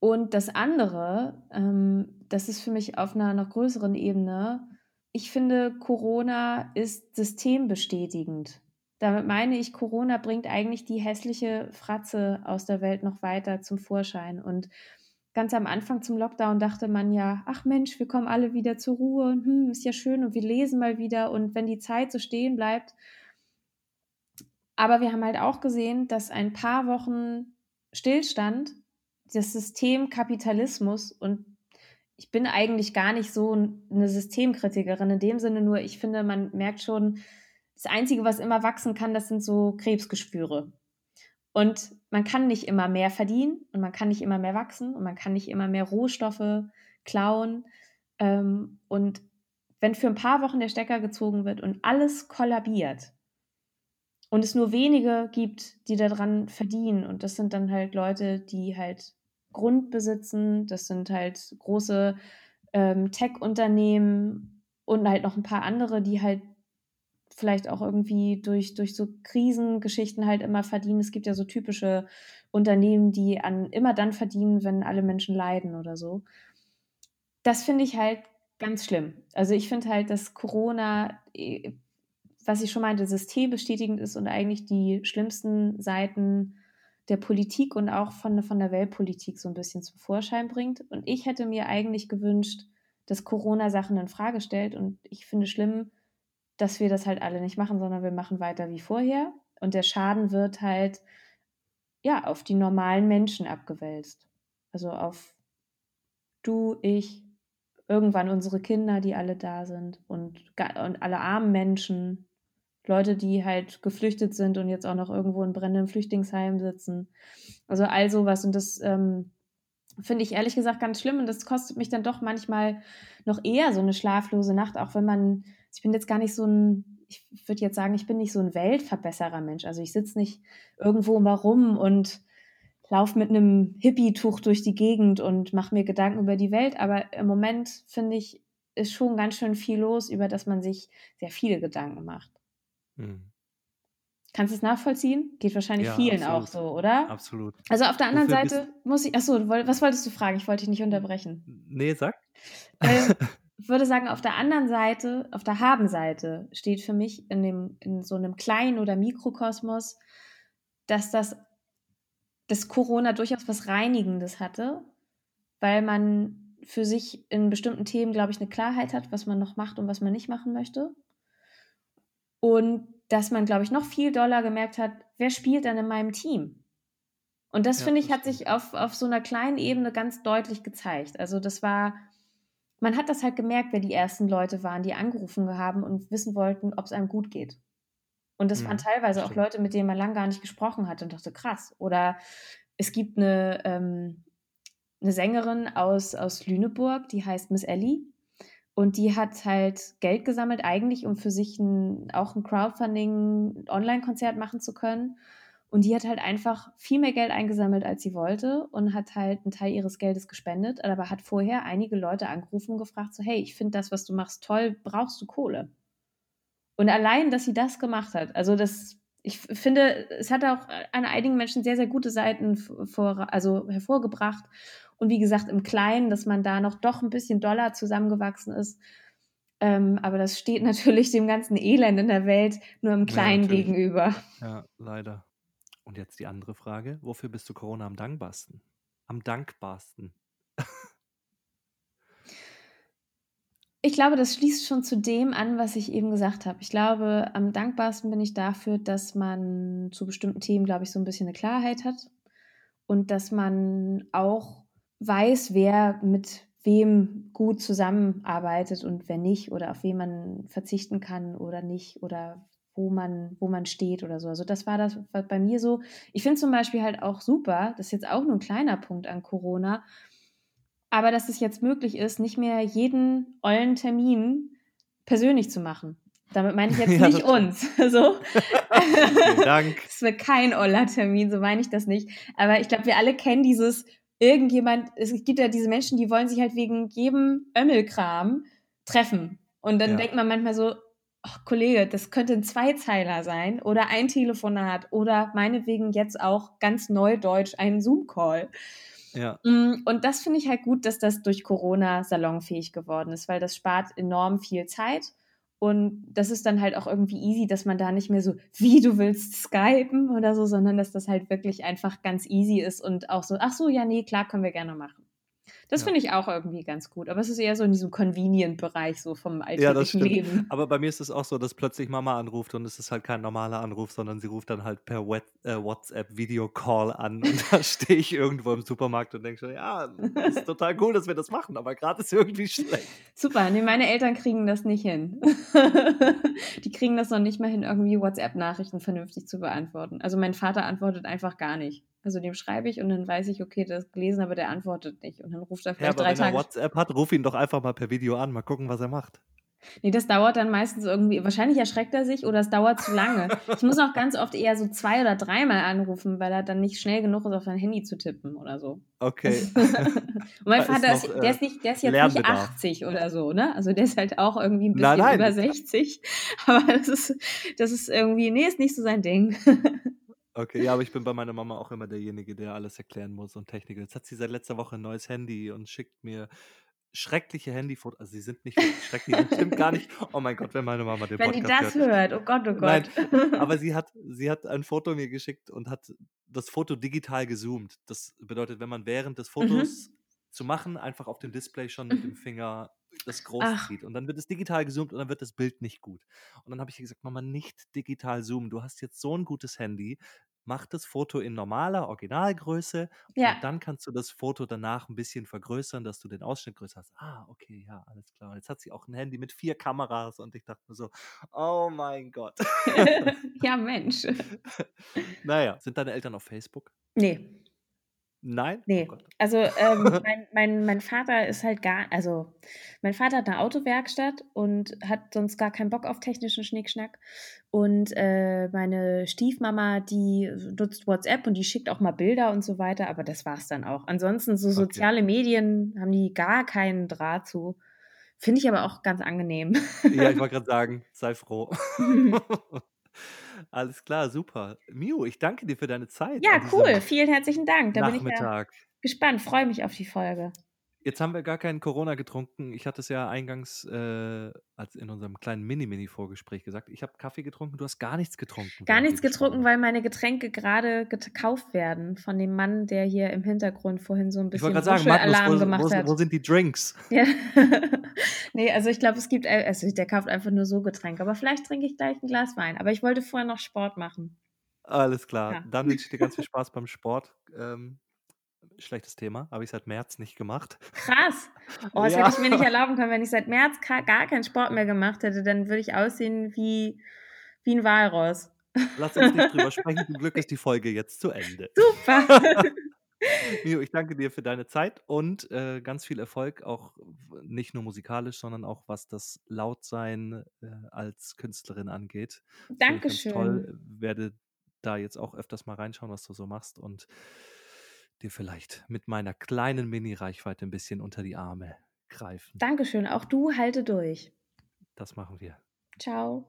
Und das andere, ähm, das ist für mich auf einer noch größeren Ebene, ich finde, Corona ist systembestätigend. Damit meine ich, Corona bringt eigentlich die hässliche Fratze aus der Welt noch weiter zum Vorschein. Und ganz am Anfang zum Lockdown dachte man ja, ach Mensch, wir kommen alle wieder zur Ruhe und hm, ist ja schön und wir lesen mal wieder und wenn die Zeit so stehen bleibt. Aber wir haben halt auch gesehen, dass ein paar Wochen Stillstand das System Kapitalismus und ich bin eigentlich gar nicht so eine Systemkritikerin in dem Sinne, nur ich finde, man merkt schon, das Einzige, was immer wachsen kann, das sind so Krebsgeschwüre. Und man kann nicht immer mehr verdienen und man kann nicht immer mehr wachsen und man kann nicht immer mehr Rohstoffe klauen. Ähm, und wenn für ein paar Wochen der Stecker gezogen wird und alles kollabiert und es nur wenige gibt, die daran verdienen, und das sind dann halt Leute, die halt Grund besitzen, das sind halt große ähm, Tech-Unternehmen und halt noch ein paar andere, die halt vielleicht auch irgendwie durch, durch so Krisengeschichten halt immer verdienen. Es gibt ja so typische Unternehmen, die an immer dann verdienen, wenn alle Menschen leiden oder so. Das finde ich halt ganz schlimm. Also ich finde halt, dass Corona, äh, was ich schon meinte, systembestätigend ist und eigentlich die schlimmsten Seiten der Politik und auch von, von der Weltpolitik so ein bisschen zum Vorschein bringt. Und ich hätte mir eigentlich gewünscht, dass Corona Sachen in Frage stellt. Und ich finde schlimm, dass wir das halt alle nicht machen, sondern wir machen weiter wie vorher. Und der Schaden wird halt ja auf die normalen Menschen abgewälzt. Also auf du, ich, irgendwann unsere Kinder, die alle da sind und, und alle armen Menschen, Leute, die halt geflüchtet sind und jetzt auch noch irgendwo in brennendem Flüchtlingsheim sitzen. Also all sowas. Und das ähm, finde ich ehrlich gesagt ganz schlimm und das kostet mich dann doch manchmal noch eher so eine schlaflose Nacht, auch wenn man ich bin jetzt gar nicht so ein, ich würde jetzt sagen, ich bin nicht so ein Weltverbesserer Mensch. Also ich sitze nicht irgendwo mal rum und laufe mit einem Hippie-Tuch durch die Gegend und mache mir Gedanken über die Welt. Aber im Moment finde ich, ist schon ganz schön viel los, über das man sich sehr viele Gedanken macht. Hm. Kannst du es nachvollziehen? Geht wahrscheinlich ja, vielen absolut. auch so, oder? Absolut. Also auf der anderen Wofür Seite muss ich, achso, was wolltest du fragen? Ich wollte dich nicht unterbrechen. Nee, sag. Ähm, ich würde sagen, auf der anderen Seite, auf der Haben-Seite, steht für mich in, dem, in so einem kleinen oder Mikrokosmos, dass das dass Corona durchaus was Reinigendes hatte, weil man für sich in bestimmten Themen, glaube ich, eine Klarheit hat, was man noch macht und was man nicht machen möchte. Und dass man, glaube ich, noch viel doller gemerkt hat, wer spielt dann in meinem Team? Und das, ja, finde ich, hat sich auf, auf so einer kleinen Ebene ganz deutlich gezeigt. Also das war man hat das halt gemerkt, wer die ersten Leute waren, die angerufen haben und wissen wollten, ob es einem gut geht. Und das mhm, waren teilweise stimmt. auch Leute, mit denen man lange gar nicht gesprochen hat und dachte, krass. Oder es gibt eine, ähm, eine Sängerin aus, aus Lüneburg, die heißt Miss Ellie. Und die hat halt Geld gesammelt, eigentlich, um für sich ein, auch ein Crowdfunding-Online-Konzert machen zu können. Und die hat halt einfach viel mehr Geld eingesammelt, als sie wollte und hat halt einen Teil ihres Geldes gespendet, aber hat vorher einige Leute angerufen und gefragt, so, hey, ich finde das, was du machst, toll, brauchst du Kohle? Und allein, dass sie das gemacht hat, also das, ich finde, es hat auch an einigen Menschen sehr, sehr gute Seiten vor, also hervorgebracht. Und wie gesagt, im Kleinen, dass man da noch doch ein bisschen doller zusammengewachsen ist. Ähm, aber das steht natürlich dem ganzen Elend in der Welt nur im Kleinen ja, gegenüber. Ja, leider. Und jetzt die andere Frage: Wofür bist du Corona am dankbarsten? Am dankbarsten? Ich glaube, das schließt schon zu dem an, was ich eben gesagt habe. Ich glaube, am dankbarsten bin ich dafür, dass man zu bestimmten Themen, glaube ich, so ein bisschen eine Klarheit hat und dass man auch weiß, wer mit wem gut zusammenarbeitet und wer nicht oder auf wen man verzichten kann oder nicht oder wo man, wo man steht oder so. Also das war das war bei mir so. Ich finde zum Beispiel halt auch super, das ist jetzt auch nur ein kleiner Punkt an Corona, aber dass es jetzt möglich ist, nicht mehr jeden ollen Termin persönlich zu machen. Damit meine ich jetzt ja, nicht uns. so. Vielen Dank. Es wird kein oller Termin, so meine ich das nicht. Aber ich glaube, wir alle kennen dieses irgendjemand, es gibt ja diese Menschen, die wollen sich halt wegen jedem Ömmelkram treffen. Und dann ja. denkt man manchmal so, oh, Kollege, das könnte ein Zweizeiler sein oder ein Telefonat oder meinetwegen jetzt auch ganz neudeutsch ein Zoom-Call. Ja. Mm, und das finde ich halt gut, dass das durch Corona salonfähig geworden ist, weil das spart enorm viel Zeit. Und das ist dann halt auch irgendwie easy, dass man da nicht mehr so, wie du willst, skypen oder so, sondern dass das halt wirklich einfach ganz easy ist und auch so, ach so, ja, nee, klar, können wir gerne machen. Das ja. finde ich auch irgendwie ganz gut. Aber es ist eher so in diesem Convenient-Bereich so vom alltäglichen ja, Leben. Aber bei mir ist es auch so, dass plötzlich Mama anruft und es ist halt kein normaler Anruf, sondern sie ruft dann halt per äh, WhatsApp-Video-Call an und da stehe ich irgendwo im Supermarkt und denke schon, ja, ist total cool, dass wir das machen, aber gerade ist irgendwie schlecht. Super, nee, meine Eltern kriegen das nicht hin. Die kriegen das noch nicht mal hin, irgendwie WhatsApp-Nachrichten vernünftig zu beantworten. Also mein Vater antwortet einfach gar nicht. Also dem schreibe ich und dann weiß ich, okay, das ist gelesen, aber der antwortet nicht. Und dann ruft er Ja, vielleicht aber drei wenn er Tage. WhatsApp hat, ruf ihn doch einfach mal per Video an. Mal gucken, was er macht. Nee, das dauert dann meistens irgendwie, wahrscheinlich erschreckt er sich oder es dauert zu lange. Ich muss auch ganz oft eher so zwei oder dreimal anrufen, weil er dann nicht schnell genug ist, auf sein Handy zu tippen oder so. Okay. Und mein Da Vater ist, noch, der äh, ist nicht, der ist jetzt nicht Lernbedarf. 80 oder so, ne? Also der ist halt auch irgendwie ein Nein, bisschen nein. über 60. Aber das ist, das ist irgendwie, nee, ist nicht so sein Ding. Okay, ja, aber ich bin bei meiner Mama auch immer derjenige, der alles erklären muss und Technik. Jetzt hat sie seit letzter Woche ein neues Handy und schickt mir schreckliche Handyfotos. Also sie sind nicht wirklich schrecklich, das stimmt gar nicht. Oh mein Gott, wenn meine Mama den Wenn die Podcast das hört, oh Gott, oh Nein, Gott. aber sie hat, sie hat ein Foto mir geschickt und hat das Foto digital gezoomt. Das bedeutet, wenn man während des Mhm. Zu machen, einfach auf dem Display schon mit dem Finger das groß zieht. Und dann wird es digital gezoomt und dann wird das Bild nicht gut. Und dann habe ich gesagt, Mama, nicht digital zoomen. Du hast jetzt so ein gutes Handy. Mach das Foto in normaler Originalgröße Ja. und dann kannst du das Foto danach ein bisschen vergrößern, dass du den Ausschnitt größer hast. Ah, okay, ja, alles klar. Und jetzt hat sie auch ein Handy mit vier Kameras und ich dachte mir so, oh mein Gott. ja, Mensch. Naja, sind deine Eltern auf Facebook? Nee, Nein? Oh nee. Gott. Also ähm, mein, mein, mein Vater ist halt gar, also mein Vater hat eine Autowerkstatt und hat sonst gar keinen Bock auf technischen Schnickschnack. Und äh, meine Stiefmama, die nutzt WhatsApp und die schickt auch mal Bilder und so weiter, aber das war's dann auch. Ansonsten so Okay. soziale Medien haben die gar keinen Draht zu. Finde ich aber auch ganz angenehm. Ja, ich wollte gerade sagen, sei froh. Alles klar, super. Miu, ich danke dir für deine Zeit. ja, cool. Vielen herzlichen Dank. Da bin ich ja Nachmittag. gespannt. Freue mich auf die Folge. Jetzt haben wir gar keinen Corona getrunken. Ich hatte es ja eingangs äh, als in unserem kleinen Mini-Mini-Vorgespräch gesagt. Ich habe Kaffee getrunken, du hast gar nichts getrunken. Gar nichts getrunken, weil meine Getränke gerade gekauft werden von dem Mann, der hier im Hintergrund vorhin so ein Ich bisschen gerade sagen, Magnus, Alarm wo, gemacht wo, hat. wo sind die Drinks? Ja. nee, also ich glaube, es gibt, äh, also der kauft einfach nur so Getränke. Aber vielleicht trinke ich gleich ein Glas Wein. Aber ich wollte vorher noch Sport machen. Alles klar. Ja. Dann wünsche ich dir ganz viel Spaß beim Sport. Ähm, schlechtes Thema, habe ich seit März nicht gemacht. Krass. Oh, das Ja. hätte ich mir nicht erlauben können. Wenn ich seit März gar keinen Sport mehr gemacht hätte, dann würde ich aussehen wie, wie ein Walross. Lass uns nicht drüber sprechen. Zum Glück ist die Folge jetzt zu Ende. Super. Mio, ich danke dir für deine Zeit und äh, ganz viel Erfolg, auch nicht nur musikalisch, sondern auch was das Lautsein äh, als Künstlerin angeht. Ganz toll. Dankeschön. Werde da jetzt auch öfters mal reinschauen, was du so machst und dir vielleicht mit meiner kleinen Mini-Reichweite ein bisschen unter die Arme greifen. Dankeschön. Auch du halte durch. Das machen wir. Ciao.